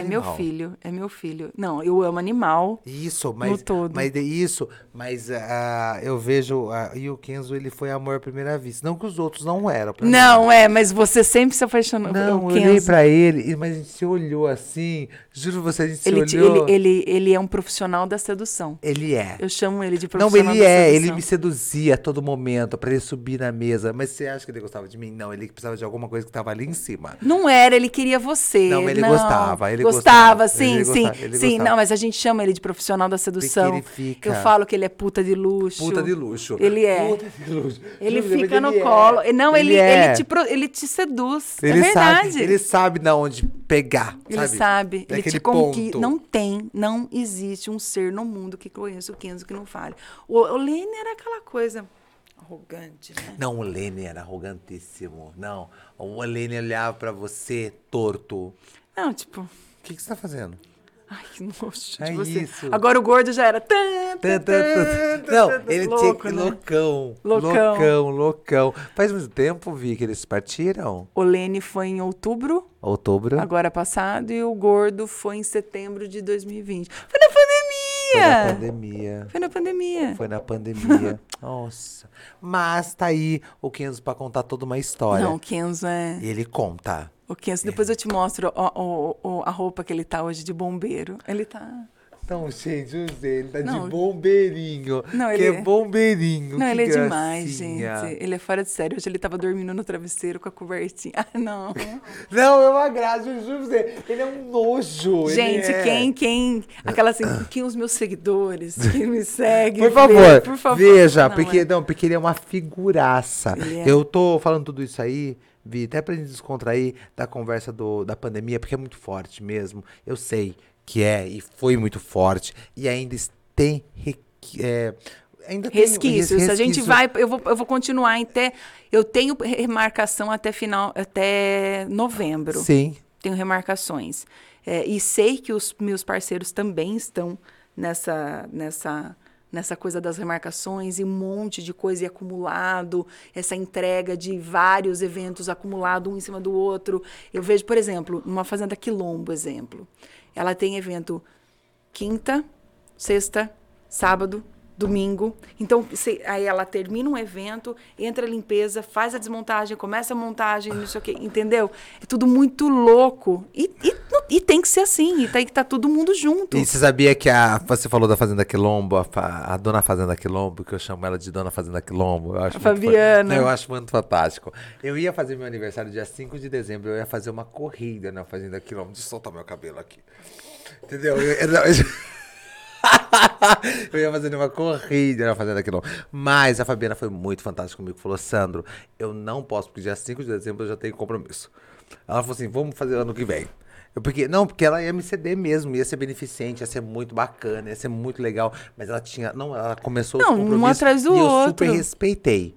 é meu filho, é meu filho. Não, eu amo animal. Isso, mas no todo. mas isso, mas uh, eu vejo uh, e o Kenzo ele foi amor à primeira vista, não que os outros não eram. Não mim. é, mas você sempre se apaixonou. Não, eu olhei para ele, mas a gente se olhou assim. Juro você, a gente ele, se olhou. Ele, ele, ele é um profissional da sedução. Ele é. Eu chamo ele de profissional. Não, ele é. Sedução. Ele me seduzia a todo momento para ele subir na mesa. Mas você acha que ele gostava de mim? Não, ele precisava de alguma coisa que tava ali em cima. Não era, ele queria você. Não, ele não. gostava. Ele gostava, gostava. sim, sim, gostava, sim. Gostava. Não, mas a gente chama ele de profissional da sedução. Porque ele fica. Eu falo que ele é puta de luxo. Puta de luxo. Ele é. Puta de luxo. Ele fica no ele colo. É. Não, ele, ele, é. ele, te, ele te seduz. É ele é verdade. Sabe, ele sabe de onde pegar. Ele sabe. sabe. Ele te conquista. Não tem, não existe um ser no mundo que conheça o Kenzo que não fale. O, o Lene era aquela coisa arrogante, né? Não, o Lene era arrogantíssimo. Não, o Lene olhava para você torto. Não, tipo... O que, que você tá fazendo? Ai, que nojo é você. Isso. Agora o gordo já era. Não, ele louco, tinha que. Né? Loucão, loucão. Loucão, loucão. Faz muito tempo, vi que eles partiram. O Lene foi em outubro. Outubro. Agora passado. E o gordo foi em setembro de 2020. Foi na pandemia! Foi na pandemia. Foi na pandemia. Foi na pandemia. Nossa. Mas tá aí o Kenzo pra contar toda uma história. Não, o Kenzo é. E ele conta. O Kenzo, depois eu te mostro o, o, a roupa que ele tá hoje de bombeiro. Ele tá. Não, gente, ele tá não, de bombeirinho. Não, ele que é bombeirinho. Não, ele é gracinha. demais, gente. Ele é fora de sério. Hoje ele tava dormindo no travesseiro com a cobertinha. Ah, não. não, é uma graça, eu juro você. Ele é um nojo. Gente, é... quem, quem. Aquela assim, quem os meus seguidores, quem me segue. Por favor, por favor. Veja, não, porque, é... não, porque ele é uma figuraça. É... Eu tô falando tudo isso aí Vi, até pra gente descontrair da conversa do, da pandemia, porque é muito forte mesmo. Eu sei que é e foi muito forte. E ainda tem. É, ainda resquícios. Tem, Se a gente vai, eu vou, eu vou continuar até. Eu tenho remarcação até final, até novembro. Sim. Tenho remarcações. É, e sei que os meus parceiros também estão nessa, nessa nessa coisa das remarcações e um monte de coisa acumulado, essa entrega de vários eventos acumulado um em cima do outro. Eu vejo, por exemplo, numa fazenda Quilombo, exemplo. Ela tem evento quinta, sexta, sábado domingo. Então, aí ela termina um evento, entra a limpeza, faz a desmontagem, começa a montagem, não sei o quê, entendeu? É tudo muito louco. E, e, e tem que ser assim, e tem que estar todo mundo junto. E você sabia que a. Você falou da Fazenda Quilombo, a, a dona Fazenda Quilombo, que eu chamo ela de dona Fazenda Quilombo. Eu acho A muito Fabiana. Eu acho muito fantástico. Eu ia fazer meu aniversário dia 5 de dezembro, eu ia fazer uma corrida na Fazenda Quilombo. Deixa eu soltar meu cabelo aqui. Entendeu? Eu, eu- eu- eu ia fazer uma corrida na Fazenda Quilombo. Mas a Fabiana foi muito fantástica comigo. Falou, Sandro, eu não posso, porque dia 5 de dezembro eu já tenho compromisso. Ela falou assim, vamos fazer ano que vem. Eu, porque, não, porque ela ia me ceder mesmo, ia ser beneficente, ia ser muito bacana, ia ser muito legal. Mas ela tinha. Não, ela começou Não, os um compromissos atrás do e eu outro. super respeitei.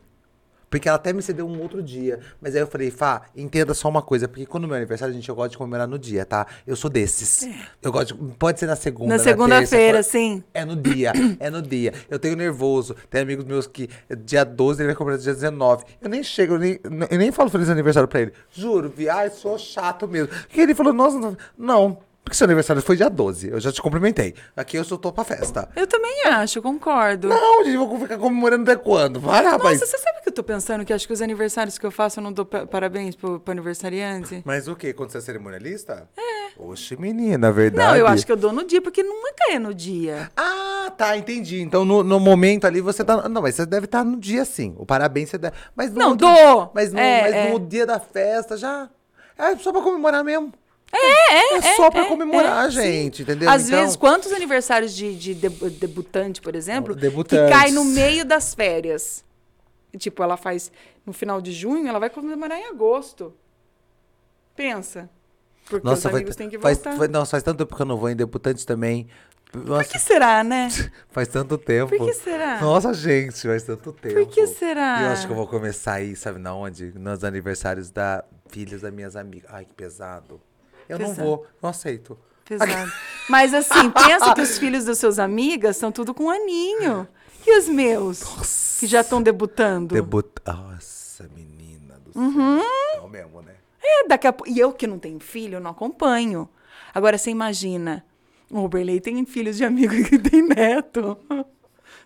Porque ela até me cedeu um outro dia. Mas aí eu falei, Fá, entenda só uma coisa. Porque quando é meu aniversário, gente, eu gosto de comemorar no dia, tá? Eu sou desses. Eu gosto de, Pode ser na segunda, Na segunda-feira, sim. É no dia, é no dia. Eu tenho nervoso. Tem amigos meus que dia 12 ele vai comemorar dia 19. Eu nem chego, eu nem, eu nem falo feliz aniversário pra ele. Juro, vi, ai, sou chato mesmo. E ele falou, nossa, não- não. Porque seu aniversário foi dia 12. Eu já te cumprimentei. Aqui eu só tô pra festa. Eu também acho, concordo. Não, gente, vou ficar comemorando até quando? Para, rapaz. Nossa, você sabe o que eu tô pensando? Que acho que os aniversários que eu faço, eu não dou pa- parabéns pro, pro aniversariante? Mas o quê? Quando você é cerimonialista? É. Oxe, menina, verdade. Não, eu acho que eu dou no dia, porque não é cair no dia. Ah, tá, entendi. Então, no, no momento ali, você tá... Não, mas você deve estar no dia, sim. O parabéns você deve... Mas no Não, outro- dou. Mas, no, É, mas é. no dia da festa, já... É só pra comemorar mesmo. É, é, só pra comemorar, é, sim. gente, entendeu? Às Então- vezes, quantos aniversários de, de debu- debutante, por exemplo, Debutantes. que cai no meio das férias? Tipo, ela faz no final de junho, ela vai comemorar em agosto. Pensa. Porque os Nossa, amigos faz, têm que faz, voltar. faz- nossa, faz tanto tempo que eu não vou em debutante também. Por Nossa, que será, né? faz tanto tempo. Por que será? Nossa, gente, faz tanto tempo. Por que será? E eu acho que eu vou começar aí, sabe na onde? Nos aniversários da filhas das minhas amigas. Ai, que pesado. Eu não Pesado. vou, não aceito. Pesado. Mas assim, pensa que os filhos dos seus amigas estão tudo com um aninho. E os meus? Que já estão debutando? Debut... Nossa, menina do céu. Uhum. Não mesmo, né? É, daqui a pouco. E eu que não tenho filho, eu não acompanho. Agora você imagina, o Roberley tem filhos de amigo que tem neto.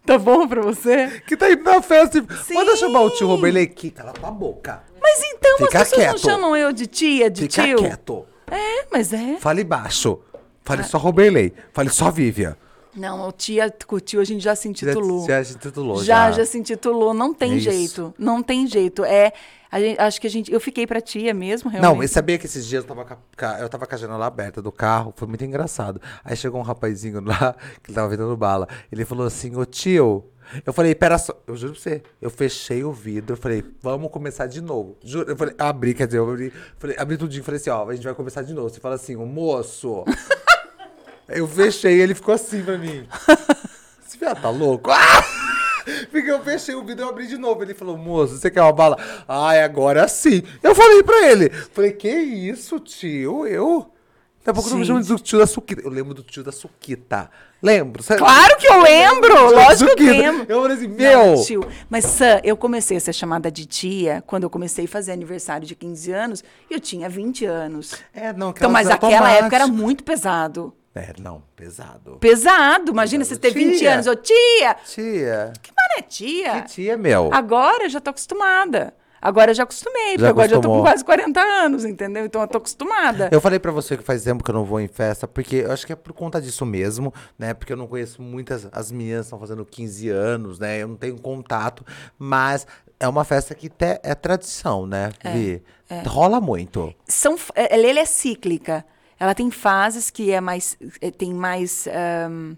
Tá bom pra você? Que tá indo na festa. Sim. Manda chamar o tio Roberley aqui. Cala tua boca. Mas então Fica as pessoas não quieto. chamam eu de tia, de Fica tio? quieto. É, mas é. Fale baixo. Fale só Roberley. Fale só Vivian. Não, o tia, tio a gente já se intitulou. Já, já se intitulou. Já, já se intitulou, não tem É jeito. Não tem jeito. É, gente- acho que a gente. Eu fiquei pra tia mesmo, realmente. Não, eu sabia que esses dias eu tava, com a- eu tava com a janela aberta do carro, foi muito engraçado. Aí chegou um rapazinho lá, que ele tava vendendo bala. Ele falou assim, ô tio. Eu falei, pera só, eu juro pra você, eu fechei o vidro, eu falei, vamos começar de novo. Juro, eu falei, abri, quer dizer, eu abri, falei, abri tudinho, falei assim, ó, a gente vai começar de novo. Você fala assim, o moço. Eu fechei, ele ficou assim pra mim. Esse viado tá louco? Ah! Porque eu fechei o vidro e eu abri de novo. Ele falou, moço, você quer uma bala? Ai, agora sim. Eu falei pra ele. Falei, que isso, tio? Eu? Daqui a pouco eu me chamo do tio da Suquita. Eu lembro do tio da Suquita. Lembro? Sabe? Claro que eu lembro! Da Lógico que eu lembro. Eu falei assim, Não, meu. tio, mas Sam, eu comecei a ser chamada de tia quando eu comecei a fazer aniversário de 15 anos e eu tinha 20 anos. É, não, Então, mas aquela época era muito pesado. É, não, pesado. Pesado, imagina você ter 20 Tia. anos, ô tia! Tia. Que mané, tia? Que tia, meu. Agora eu já tô acostumada. Agora eu já acostumei, porque Já agora eu já tô com quase 40 anos, entendeu? Então eu tô acostumada. Eu falei pra você que faz tempo que eu não vou em festa, porque eu acho que é por conta disso mesmo, né? Porque eu não conheço muitas. As meninas estão fazendo 15 anos, né? Eu não tenho contato, mas é uma festa que te- é tradição, né, Vi? Rola muito. São, ela, ela é cíclica. Ela tem fases que é mais, eh, tem mais, ahn,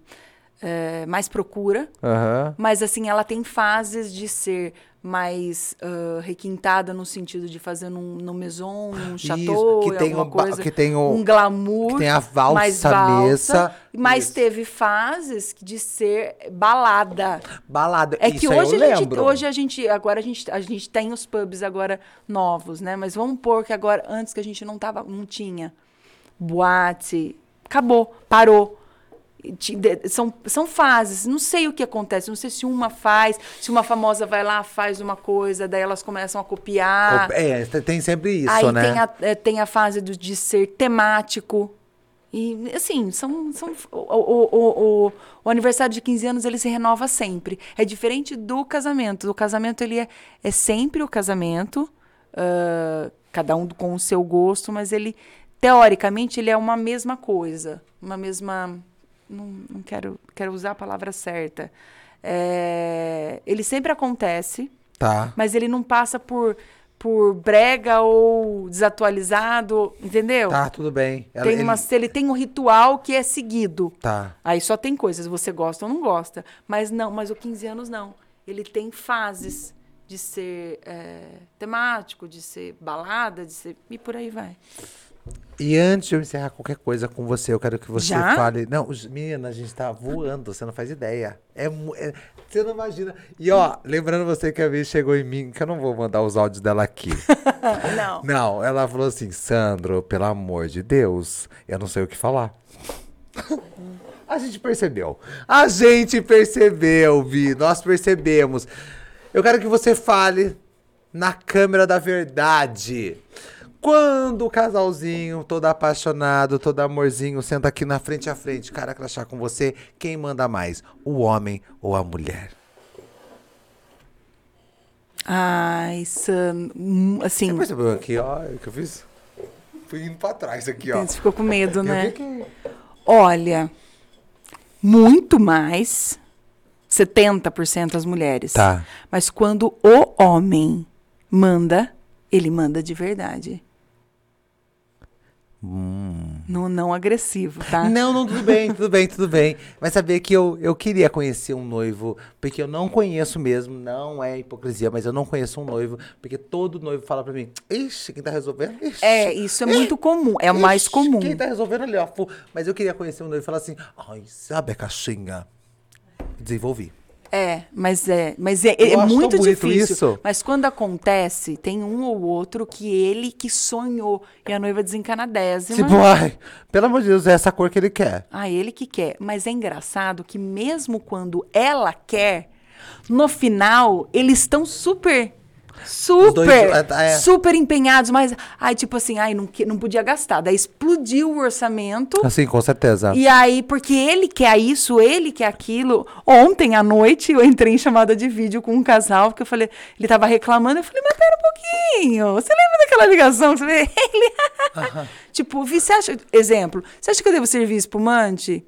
eh, mais procura. Aham. Mas assim, ela tem fases de ser mais ah, requintada no sentido de fazer num, num maison, num chateau, que tem ba- coisa, que tem o- um glamour, que tem a valsa mais valsa, mesa. mas Isso. teve fases de ser balada. Balada. É Isso que hoje a, gente, lembro. hoje a gente, agora a gente, a gente tem os pubs agora novos, né? Mas vamos pôr que agora, antes que a gente não tava, não tinha boate, acabou, parou. São, são fases, não sei o que acontece, não sei se uma faz, se uma famosa vai lá, faz uma coisa, daí elas começam a copiar. É, tem sempre isso, Aí né? tem, a, é, tem a fase do, de ser temático. E, assim, são, são o, o, o, o, aniversário de 15 anos, ele se renova sempre. É diferente do casamento. O casamento, ele é, é sempre o casamento, uh, cada um com o seu gosto, mas ele, teoricamente, ele é uma mesma coisa. Uma mesma... Não, não quero, quero usar a palavra certa. É, ele sempre acontece, tá. mas ele não passa por por brega ou desatualizado, entendeu? Tá, tudo bem. Ela, tem uma, ele... ele tem um ritual que é seguido. Tá. Aí só tem coisas, você gosta ou não gosta. Mas não, mas o 15 anos não. Ele tem fases de ser é, temático, de ser balada, de ser. E por aí vai. E antes de eu encerrar qualquer coisa com você, eu quero que você Já? fale. Não, menina, a gente tá voando, você não faz ideia. É, é, você não imagina. E ó, lembrando você que a vez chegou em mim, que eu não vou mandar os áudios dela aqui. não. Não, ela falou assim: Sandro, pelo amor de Deus, eu não sei o que falar. a gente percebeu. A gente percebeu, Vi. Nós percebemos. Eu quero que você fale na câmera da verdade. Quando o casalzinho, todo apaixonado, todo amorzinho, senta aqui na frente a frente, cara crachá com você, quem manda mais? O homem ou a mulher? Ai, Sam, hum, assim... Você percebeu aqui, ó, o que eu fiz? Fui indo pra trás aqui, ó. Você ficou com medo, né? Que... Olha, muito mais, 70% as mulheres. Tá. Mas quando o homem manda, ele manda de verdade. Hum. Não, não agressivo, tá? Não, não, tudo bem, tudo bem, tudo bem. Mas saber que eu, eu queria conhecer um noivo, porque eu não conheço mesmo, não é hipocrisia, mas eu não conheço um noivo, porque todo noivo fala pra mim, ixi, quem tá resolvendo? Ixi, é, isso é ixi, muito comum, é o mais comum. Quem tá resolvendo ali, ó. Mas eu queria conhecer um noivo e falar assim, ai, sabe a caixinha? Desenvolvi. É, mas é, mas é, é muito difícil. Isso. Mas quando acontece, tem um ou outro que ele que sonhou e a noiva desencanadésima. Tipo, ai, pelo amor de Deus, é essa cor que ele quer. Ah, ele que quer. Mas é engraçado que mesmo quando ela quer, no final, eles estão super Super, dois, é, é. super empenhados, mas, ai, tipo assim, ai, não, não podia gastar. Daí explodiu o orçamento. Assim, com certeza. E aí, porque ele quer isso, ele quer aquilo. Ontem à noite eu entrei em chamada de vídeo com um casal, porque eu falei, ele tava reclamando, eu falei, mas pera um pouquinho. Você lembra daquela ligação que você vê? Ele. Tipo, você acha, exemplo, você acha que eu devo servir espumante?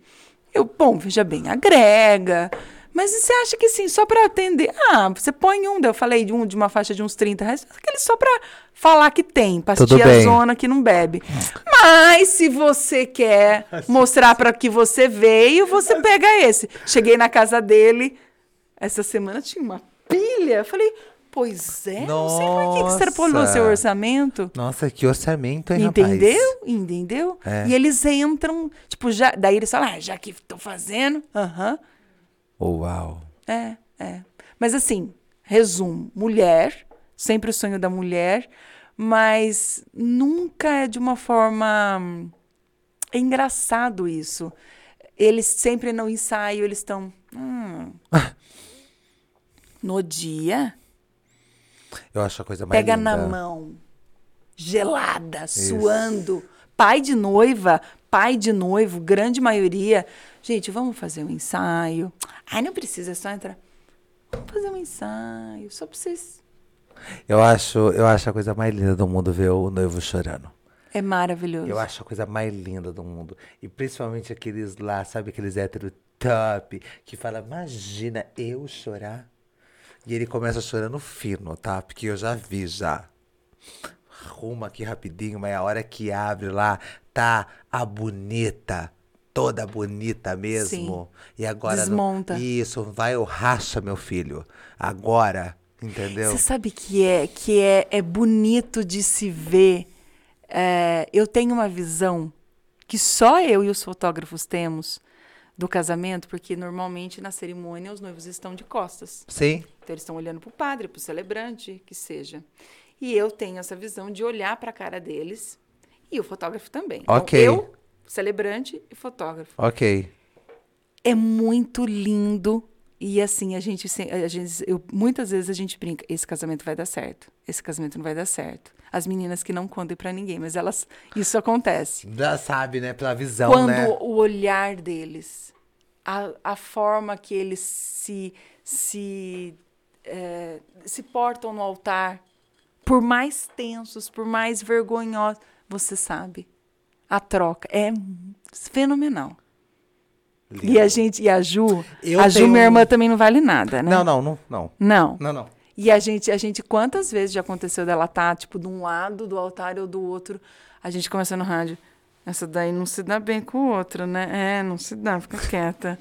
Eu, bom, veja bem, agrega. Mas você acha que sim, só para atender? Ah, você põe um, eu falei de um de uma faixa de uns 30 reais, aquele só para falar que tem, pra assistir a zona que não bebe. Mas se você quer mostrar para que você veio, você pega esse. Cheguei na casa dele, essa semana tinha uma pilha. Eu falei, Pois é, Nossa. não sei por que, que extrapolou seu orçamento. Nossa, que orçamento, hein, Entendeu? Rapaz? Entendeu? É. E eles entram, tipo, já, daí eles falam, ah, já que estou fazendo, aham. Uh -huh. Oh, uau. É, é. Mas assim, resumo: mulher, sempre o sonho da mulher, mas nunca é de uma forma. É engraçado isso. Eles sempre no ensaio, eles estão. Hum. no dia. Eu acho a coisa mais Pega linda. na mão, gelada, isso. suando. Pai de noiva, pai de noivo, grande maioria. Gente, vamos fazer um ensaio. Ai, não precisa, é só entrar. Vamos fazer um ensaio, só pra vocês. Eu acho, eu acho a coisa mais linda do mundo ver o noivo chorando. É maravilhoso. Eu acho a coisa mais linda do mundo. E principalmente aqueles lá, sabe, aqueles héteros top, que fala, imagina eu chorar. E ele começa chorando fino, tá? Porque eu já vi já. Arruma aqui rapidinho, mas a hora que abre lá, tá a bonita toda bonita mesmo. Sim. E agora. Desmonta. Não, isso, vai o racha, meu filho. Agora, entendeu? Você sabe que é que é, é bonito de se ver. É, eu tenho uma visão que só eu e os fotógrafos temos do casamento, porque normalmente na cerimônia os noivos estão de costas. Sim. Então eles estão olhando para o padre, para o celebrante, que seja. E eu tenho essa visão de olhar para a cara deles e o fotógrafo também. Ok. Então, eu celebrante e fotógrafo. Ok. É muito lindo E assim, a gente, a gente eu, muitas vezes a gente brinca, esse casamento vai dar certo, esse casamento não vai dar certo. As meninas que não contem pra ninguém, mas elas, isso acontece. Já sabe, né? Pela visão, Quando né? o olhar deles, a, a forma que eles se, se, eh, se portam no altar, por mais tensos, por mais vergonhosos, você sabe. A troca é fenomenal. E a gente, e a Ju, Eu a Ju, tenho minha irmã, também não vale nada, né? Não, não, não, não. Não. Não, não. E a gente, a gente, quantas vezes já aconteceu dela estar, tipo, de um lado do altar ou do outro, a gente começa no rádio. Essa daí não se dá bem com o outro, né? É, não se dá, fica quieta.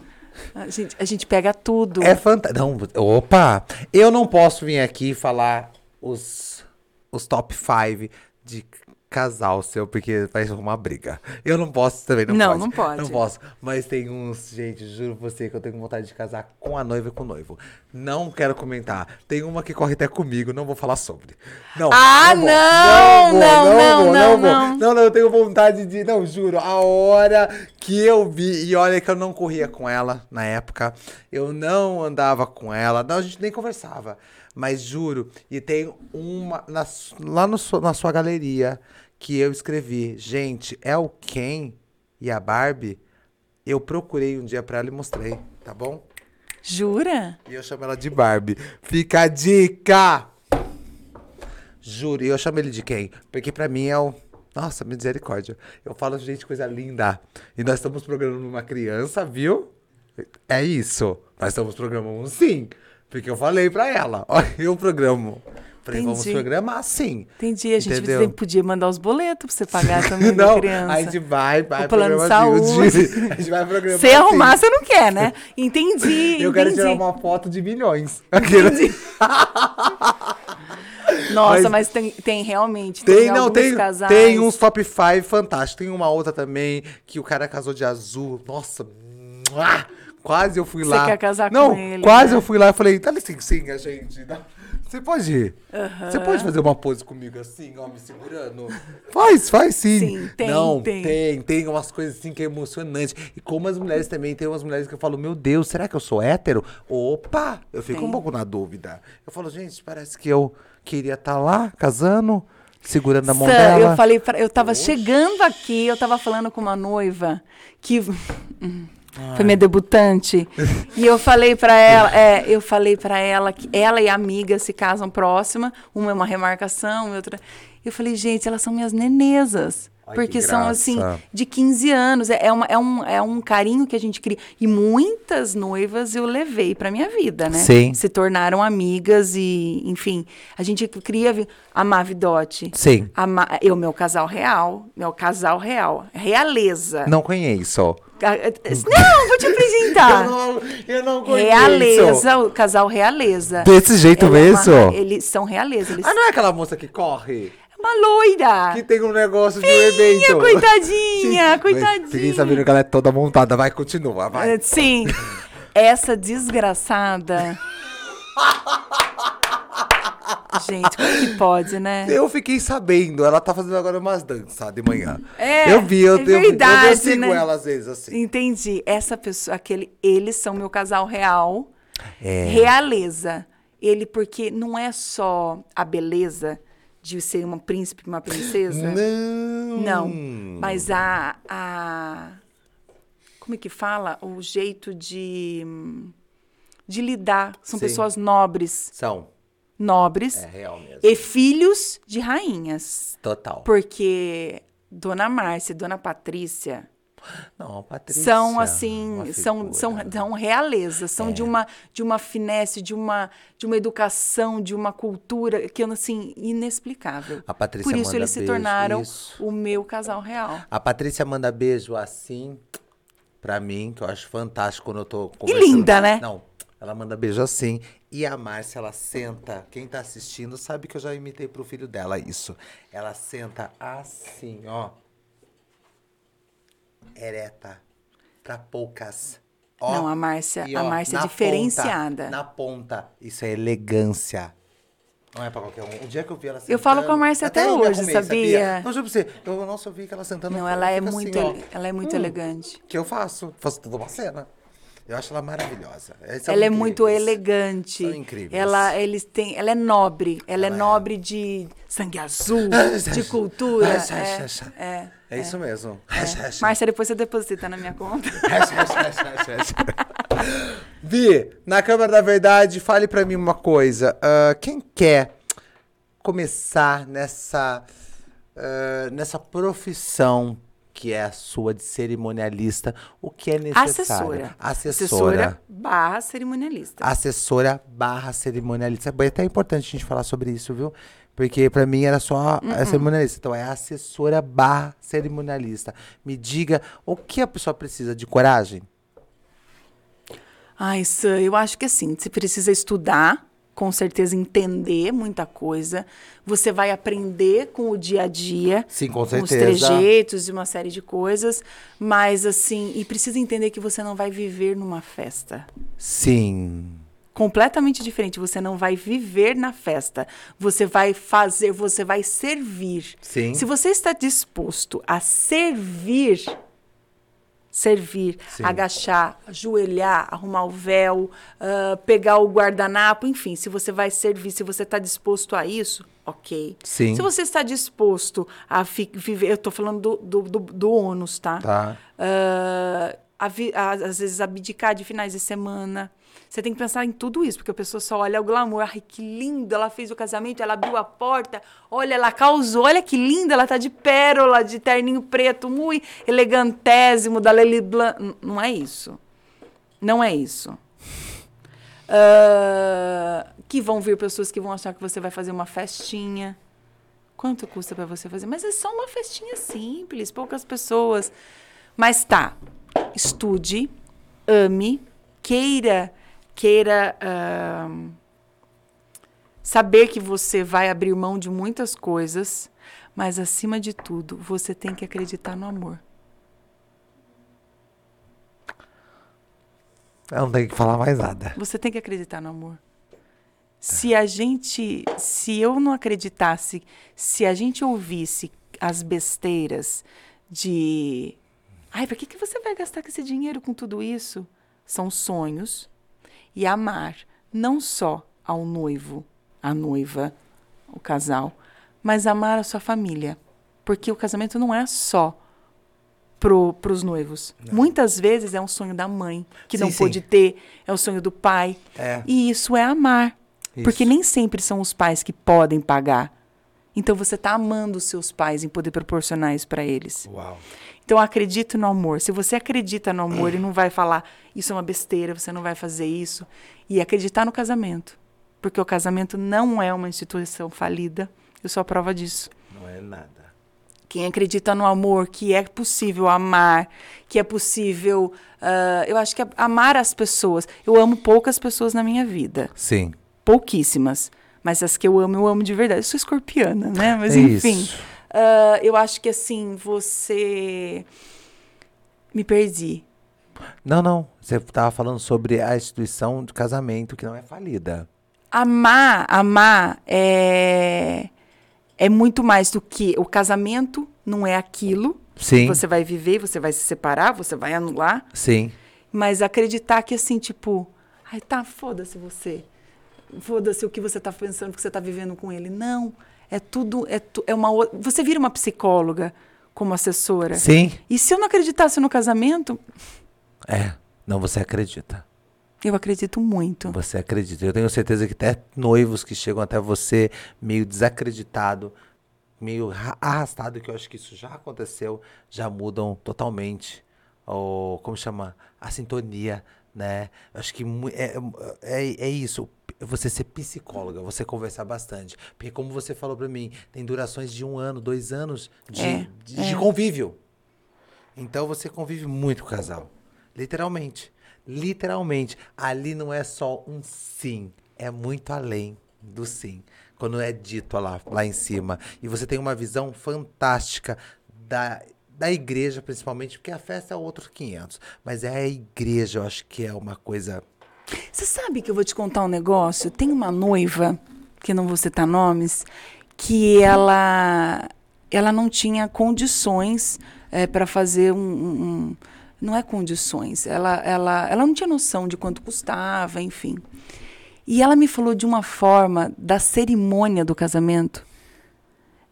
A gente, a gente pega tudo. É fantástico. Opa! Eu não posso vir aqui falar os, os top 5 de casal seu, porque vai ser uma briga. Eu não posso também, não, Não, pode. não pode. Não posso. Mas tem uns, gente, juro pra você que eu tenho vontade de casar com a noiva e com o noivo. Não quero comentar. Tem uma que corre até comigo, não vou falar sobre. Não, Ah, não, não, não, não, não. Não, não, eu tenho vontade de. Não, juro, a hora que eu vi, e olha que eu não corria com ela na época, eu não andava com ela, não, a gente nem conversava. Mas juro, e tem uma na lá no na sua galeria que eu escrevi, gente, é o Ken e a Barbie. Eu procurei um dia pra ela e mostrei, tá bom? Jura? E eu chamo ela de Barbie. Fica a dica! Juro, e eu chamo ele de quem? Porque pra mim é o. Nossa, misericórdia. Eu falo, gente, coisa linda. E nós estamos programando uma criança, viu? É isso. Nós estamos programando um sim. Porque eu falei pra ela. Olha, eu programo. Falei, vamos Entendi. programar sim. Entendi. A gente Entendeu? podia mandar os boletos pra você pagar também da Não, criança. a gente vai, vai O plano de saúde. A gente vai programar Se assim. arrumar, você não quer, né? Entendi. Eu quero entendi. tirar uma foto de milhões. Aquele- Nossa, Mas- mas, tem, tem realmente. Tem, Tem, não, tem, casais. tem uns top 5 fantásticos. Tem uma outra também que o cara casou de azul. Nossa! Quase eu fui Você lá. quer casar não, com ele, quase né? eu fui lá e falei, dá licencinha, gente. dá- Você pode ir? Você pode fazer uma pose comigo assim, ó, me segurando? Faz, faz sim. Sim, tem, Não, tem. tem, tem umas coisas assim que é emocionante. E como as mulheres também, tem umas mulheres que eu falo, meu Deus, será que eu sou hétero? Opa, eu fico Tem. um pouco na dúvida. Eu falo, gente, parece que eu queria estar lá, casando, segurando a mão dela. Eu falei, pra, eu tava chegando aqui, eu tava falando com uma noiva que foi minha debutante. e eu falei pra ela, é, eu falei para ela que ela e a amiga se casam próxima, uma é uma remarcação, outra. Eu falei, gente, elas são minhas nenezas. Ai, porque são assim, de 15 anos. É, é, uma- é um, é um carinho que a gente cria. E muitas noivas eu levei pra minha vida, né? Sim. Se tornaram amigas e, enfim, a gente cria a Mavidote. Sim. A Ma- eu, meu casal real, meu casal real, realeza. Não conheço. Não, vou te apresentar. Eu não, eu não conheço. realeza, o casal realeza. Desse jeito Ela é uma- mesmo? eles são realeza, eles Ah, não é aquela moça que corre? É uma loira. Que tem um negócio de um Feinha, evento. coitadinha, Mas coitadinha. Fiquei sabendo que ela é toda montada. Vai, continua, vai. Eh, Sim. Essa desgraçada. Gente, como que pode, né? Eu fiquei sabendo, ela tá fazendo agora umas danças de manhã. É, eu vi, eu, é eu, vi- eu, verdade, eu sigo né? ela às vezes, assim. Entendi. Essa pessoa, aquele, eles são meu casal real. É. Realeza. Ele, porque não é só a beleza de ser um príncipe e uma princesa. Não. Não. Mas a, a. Como é que fala? O jeito de. De lidar. São Sim. pessoas nobres. São. Nobres. É real mesmo. E filhos de rainhas. Total. Porque Dona Márcia e Dona Patrícia Não, Patrícia. são uma assim, são, são, são realezas, são É. de uma de uma finesse, de uma de uma educação, de uma cultura que assim inexplicável. A Patrícia Por isso eles se beijo, tornaram isso. o meu casal real. A Patrícia manda beijo assim pra mim, que eu acho fantástico quando eu tô linda, né? Não, ela manda beijo assim. E a Márcia, ela senta. Quem tá assistindo sabe que eu já imitei pro filho dela isso. Ela senta assim, ó. Ereta. Pra poucas. Ó, Não, a Márcia- e, a Márcia é diferenciada. ponta, na ponta. Isso é elegância. Não é pra qualquer um. O dia que eu vi ela sentando... Eu falo com a Márcia até me hoje, arrumei, sabia? Não, juro pra você. Eu, nossa, eu vi que ela sentando... Não, ela é fico muito assim, ó. ela é muito Hum. elegante. Que eu faço. Faço toda uma cena. Eu acho ela maravilhosa. ela é muito elegante. São incríveis. Ela, eles têm, ela é nobre. Ela, ela é nobre de sangue azul, de cultura. é, é, é, isso mesmo. É. Márcia, depois você deposita na minha conta. Vi, na Câmara da Verdade, fale para mim uma coisa. Uh, quem quer começar nessa, uh, nessa profissão que é a sua de cerimonialista, o que é necessário? Assessora. Assessora. Assessora barra cerimonialista. Assessora barra cerimonialista. É até importante a gente falar sobre isso, viu? Porque para mim era só uh -uh. cerimonialista. Então é assessora barra cerimonialista. Me diga o que a pessoa precisa de coragem? Ai, Sam, eu acho que assim, você precisa estudar com certeza entender muita coisa. Você vai aprender com o dia a dia. Sim, com certeza. Com os trejeitos e uma série de coisas. Mas, assim, e precisa entender que você não vai viver numa festa. Sim. Completamente diferente. Você não vai viver na festa. Você vai fazer, você vai servir. Sim. Se você está disposto a servir servir, Sim. agachar, ajoelhar, arrumar o véu, uh, pegar o guardanapo, enfim, se você vai servir, se você está disposto a isso, ok. Sim. Se você está disposto a viver, eu estou falando do, do, do, do ônus, tá? Tá. Uh, a, a, às vezes abdicar de finais de semana, você tem que pensar em tudo isso, porque a pessoa só olha o glamour. Ai, que lindo, ela fez o casamento, ela abriu a porta, olha, ela causou, olha que linda, ela tá de pérola, de terninho preto, muito elegantésimo, da Lely Blanc. Não é isso. Não é isso. Uh, que vão vir pessoas que vão achar que você vai fazer uma festinha. Quanto custa para você fazer? Mas é só uma festinha simples, poucas pessoas. Mas tá, estude, ame, queira queira uh, saber que você vai abrir mão de muitas coisas, mas acima de tudo, você tem que acreditar no amor. Eu não tenho que falar mais nada. Você tem que acreditar no amor. Se a gente, se eu não acreditasse, se a gente ouvisse as besteiras de, ai, por que, que você vai gastar com esse dinheiro com tudo isso? São sonhos, e amar não só ao noivo, a noiva, o casal, mas amar a sua família. Porque o casamento não é só para os noivos. Não. Muitas vezes é um sonho da mãe, que sim, não pôde ter, é o sonho do pai. É. E isso é amar. Isso. Porque nem sempre são os pais que podem pagar. Então você está amando os seus pais em poder proporcionar isso para eles. Uau. Então acredito no amor. Se você acredita no amor e não vai falar isso é uma besteira, você não vai fazer isso. E acreditar no casamento. Porque o casamento não é uma instituição falida. Eu sou a prova disso. Não é nada. Quem acredita no amor, que é possível amar, que é possível. Uh, eu acho que é amar as pessoas. Eu amo poucas pessoas na minha vida. Sim. Pouquíssimas. Mas as que eu amo, eu amo de verdade. Eu sou escorpiana, né? Mas é enfim. Uh, eu acho que assim, você. Me perdi. Não, não. Você estava falando sobre a instituição de casamento que não é falida. Amar, amar é, é muito mais do que o casamento não é aquilo. Sim. Você vai viver, você vai se separar, você vai anular. Sim. Mas acreditar que assim, tipo, ai tá, foda-se você. Foda-se o que você tá pensando que você tá vivendo com ele. Não. É tudo. É, tu, é uma Você vira uma psicóloga como assessora. Sim. E se eu não acreditasse no casamento. É. Não, você acredita. Eu acredito muito. Você acredita. Eu tenho certeza que até noivos que chegam até você meio desacreditado, meio arrastado, que eu acho que isso já aconteceu, já mudam totalmente. Ou, como chama? A sintonia, né? Eu acho que é, é, é isso você ser psicóloga, você conversar bastante. Porque como você falou para mim, tem durações de um ano, dois anos de, é, de, é. de convívio. Então você convive muito com o casal. Literalmente. Literalmente. Ali não é só um sim. É muito além do sim. Quando é dito lá, lá em cima. E você tem uma visão fantástica da da igreja, principalmente, porque a festa é outro 500. Mas é a igreja, eu acho que é uma coisa você sabe que eu vou te contar um negócio? Tem uma noiva, que não vou citar nomes, que ela, ela não tinha condições é, para fazer um, um, não é condições. Ela, ela, ela não tinha noção de quanto custava, enfim. E ela me falou de uma forma da cerimônia do casamento.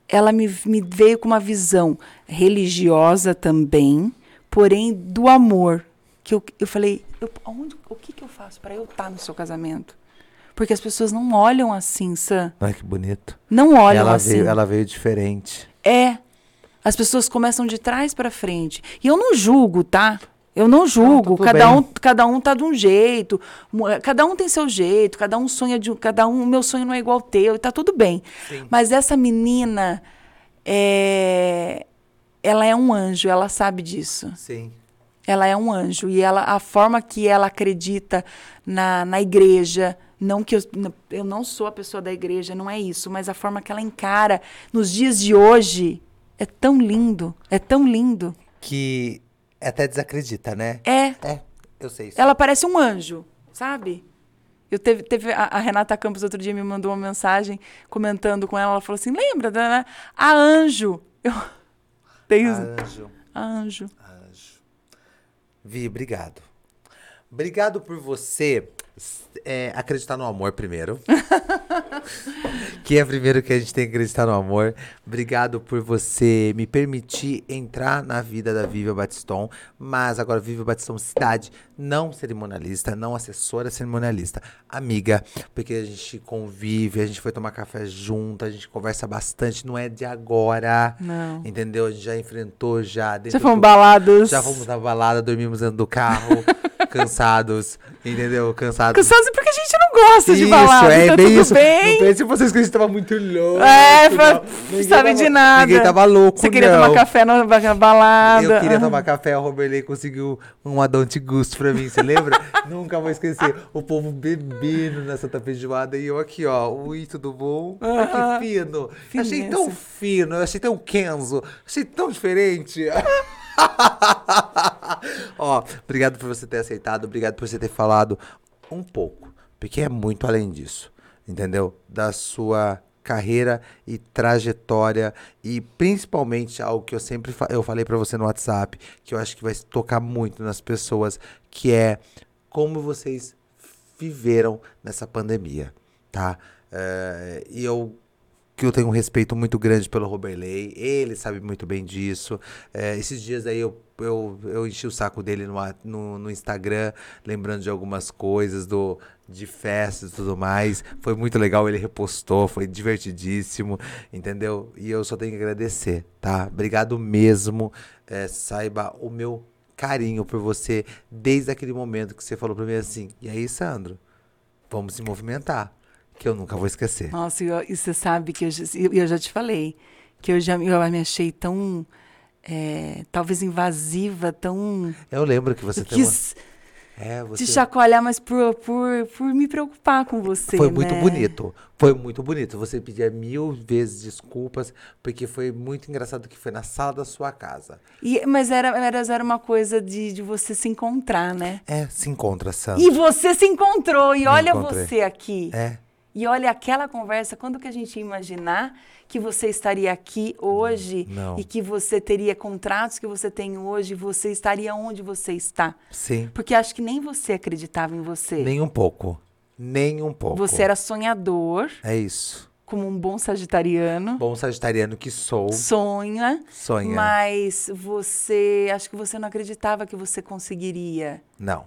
Ela me, me veio com uma visão religiosa também, porém do amor. Que eu, eu falei, eu, onde, o que, que eu faço para eu estar no seu casamento? Porque as pessoas não olham assim, Sam. Ai, que bonito. Não olham ela assim. Veio, ela veio diferente. É. As pessoas começam de trás para frente. E eu não julgo, tá? Eu não julgo. Não, tá cada bem. um, cada um tá de um jeito. Eh, Cada um tem seu jeito. Cada um sonha de um. Cada um. Meu sonho não é igual ao teu. E tá tudo bem. Sim. Mas essa menina é, ela é um anjo. Ela sabe disso. Sim. Ela é um anjo. E ela, a forma que ela acredita na, na igreja. Não que eu, eu não sou a pessoa da igreja, não é isso, mas a forma que ela encara nos dias de hoje é tão lindo, é tão lindo. Que até desacredita, né? É, É, eu sei isso. ela parece um anjo, sabe? Eu teve, teve a, a Renata Campos outro dia me mandou uma mensagem comentando com ela, ela falou assim: "Lembra da a anjo?" Eu isso. Anjo. a. Anjo. Vi, obrigado. Obrigado por você é, acreditar no amor primeiro. que é primeiro que a gente tem que acreditar no amor. Obrigado por você me permitir entrar na vida da Vivian Batiston. Mas agora, Vivian Batiston Cidade, não cerimonialista, não assessora cerimonialista. Amiga, porque a gente convive, a gente foi tomar café junto, a gente conversa bastante. Não é de agora. Não. Entendeu? A gente já enfrentou já. Já fomos do- balados. já fomos na balada, dormimos dentro do carro, cansados, entendeu? Cansados. Cansados porque a gente não gosta de Isso, balada. é tá bem tudo isso. bem. Não pense vocês que a gente tava muito louco. É, não. sabe de nada. Ninguém tava louco, Você queria não. tomar café na, balada. Eu queria Aham. tomar café, a Roberley conseguiu um Adonte Gusto pra mim, você lembra? Nunca vou esquecer. O povo bebendo nessa feijoada e eu aqui, ó. Oi, tudo bom? Ai, Aham. que fino. Achei tão Finesse. fino, eu achei tão Kenzo, achei tão diferente. ó, obrigado por você ter aceitado, obrigado por você ter falado um pouco, porque é muito além disso, entendeu? Da sua carreira e trajetória e principalmente algo que eu sempre fa eu falei pra você no WhatsApp, que eu acho que vai tocar muito nas pessoas, que é como vocês viveram nessa pandemia, tá? É, e eu que eu tenho um respeito muito grande pelo Roberley, ele sabe muito bem disso. É, esses dias aí eu, eu, eu enchi o saco dele no, no, no Instagram, lembrando de algumas coisas, do, de festas e tudo mais. Foi muito legal, ele repostou, foi divertidíssimo, entendeu? E eu só tenho que agradecer, tá? Obrigado mesmo. É, saiba o meu carinho por você desde aquele momento que você falou pra mim assim, e aí, Sandro, vamos se movimentar, que eu nunca vou esquecer. Nossa, e, eu- e você sabe que eu, já- eu, já te falei que eu já eu me achei tão é, talvez invasiva, tão Eu lembro que você eu tem uma... quis É, você... te chacoalhar, mas por, por, por me preocupar com você. Foi muito né? bonito. Foi muito bonito. Você pedia mil vezes desculpas, porque foi muito engraçado que foi na sala da sua casa. E, mas era, era, era uma coisa de, de você se encontrar, né? É, se encontra, Sandra. E você se encontrou. E Me olha encontrei. você aqui. É. E olha aquela conversa, quando que a gente ia imaginar que você estaria aqui hoje Não. e que você teria contratos que você tem hoje, você estaria onde você está? Sim. Porque acho que nem você acreditava em você. Nem um pouco. Nem um pouco. Você era sonhador, É isso. como um bom sagitariano. Bom sagitariano que sou. Sonha, Sonha. mas você, acho que você não acreditava que você conseguiria. Não.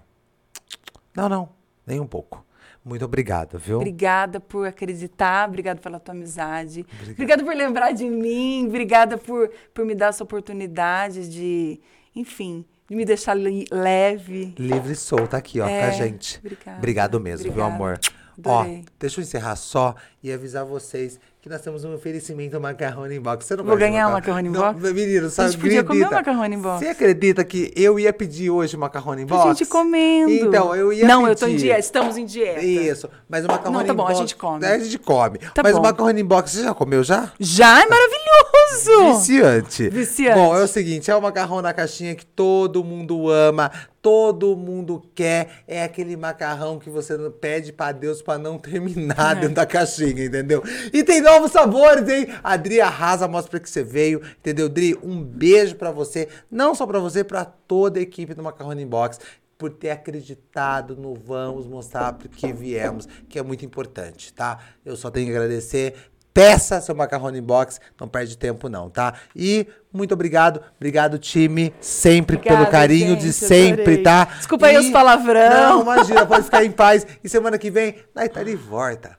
Não, não. Nem um pouco. Muito obrigado, viu? Obrigada por acreditar, obrigada pela tua amizade, obrigada por lembrar de mim, obrigada por, por me dar essa oportunidade de, enfim, de me deixar li- leve. Livre e solta aqui, ó, É, com a gente. obrigada, Obrigado mesmo, viu, amor? Adorei. Ó, deixa eu encerrar só e avisar vocês que nós temos um oferecimento macarrone em box. Você não Vou ganhar um macarrone macarrone em Não, Menino, sabe, gente podia comer um acredita? macarrone box. Você acredita que eu ia pedir hoje macarrone em Pra box? gente comendo. Então, eu ia Não, pedir. eu tô em dieta, estamos em dieta. Isso, mas o macarrone Não, tá bom, a box... gente come. É, a gente come. Tá mas bom. o macarrone box, você já comeu já? Já é maravilhoso! Viciante. Viciante. Bom, é o seguinte, é o macarrão na caixinha que todo mundo ama, todo mundo quer. É aquele macarrão que você pede pra Deus pra não terminar É. dentro da caixinha, entendeu? E tem novos sabores, hein? A Dri arrasa, mostra pra que você veio, entendeu? Dri, um beijo pra você, não só pra você, pra toda a equipe do Macarrone Box por ter acreditado no vamos mostrar porque viemos, que é muito importante, tá? Eu só tenho que agradecer. Peça seu macarrone box, não perde tempo não, tá? E muito obrigado, obrigado time, sempre pelo Obrigada, carinho gente, de sempre, adorei. tá? Desculpa aí E- os palavrão. Não, imagina, pode ficar em paz. E semana que vem, tá de volta.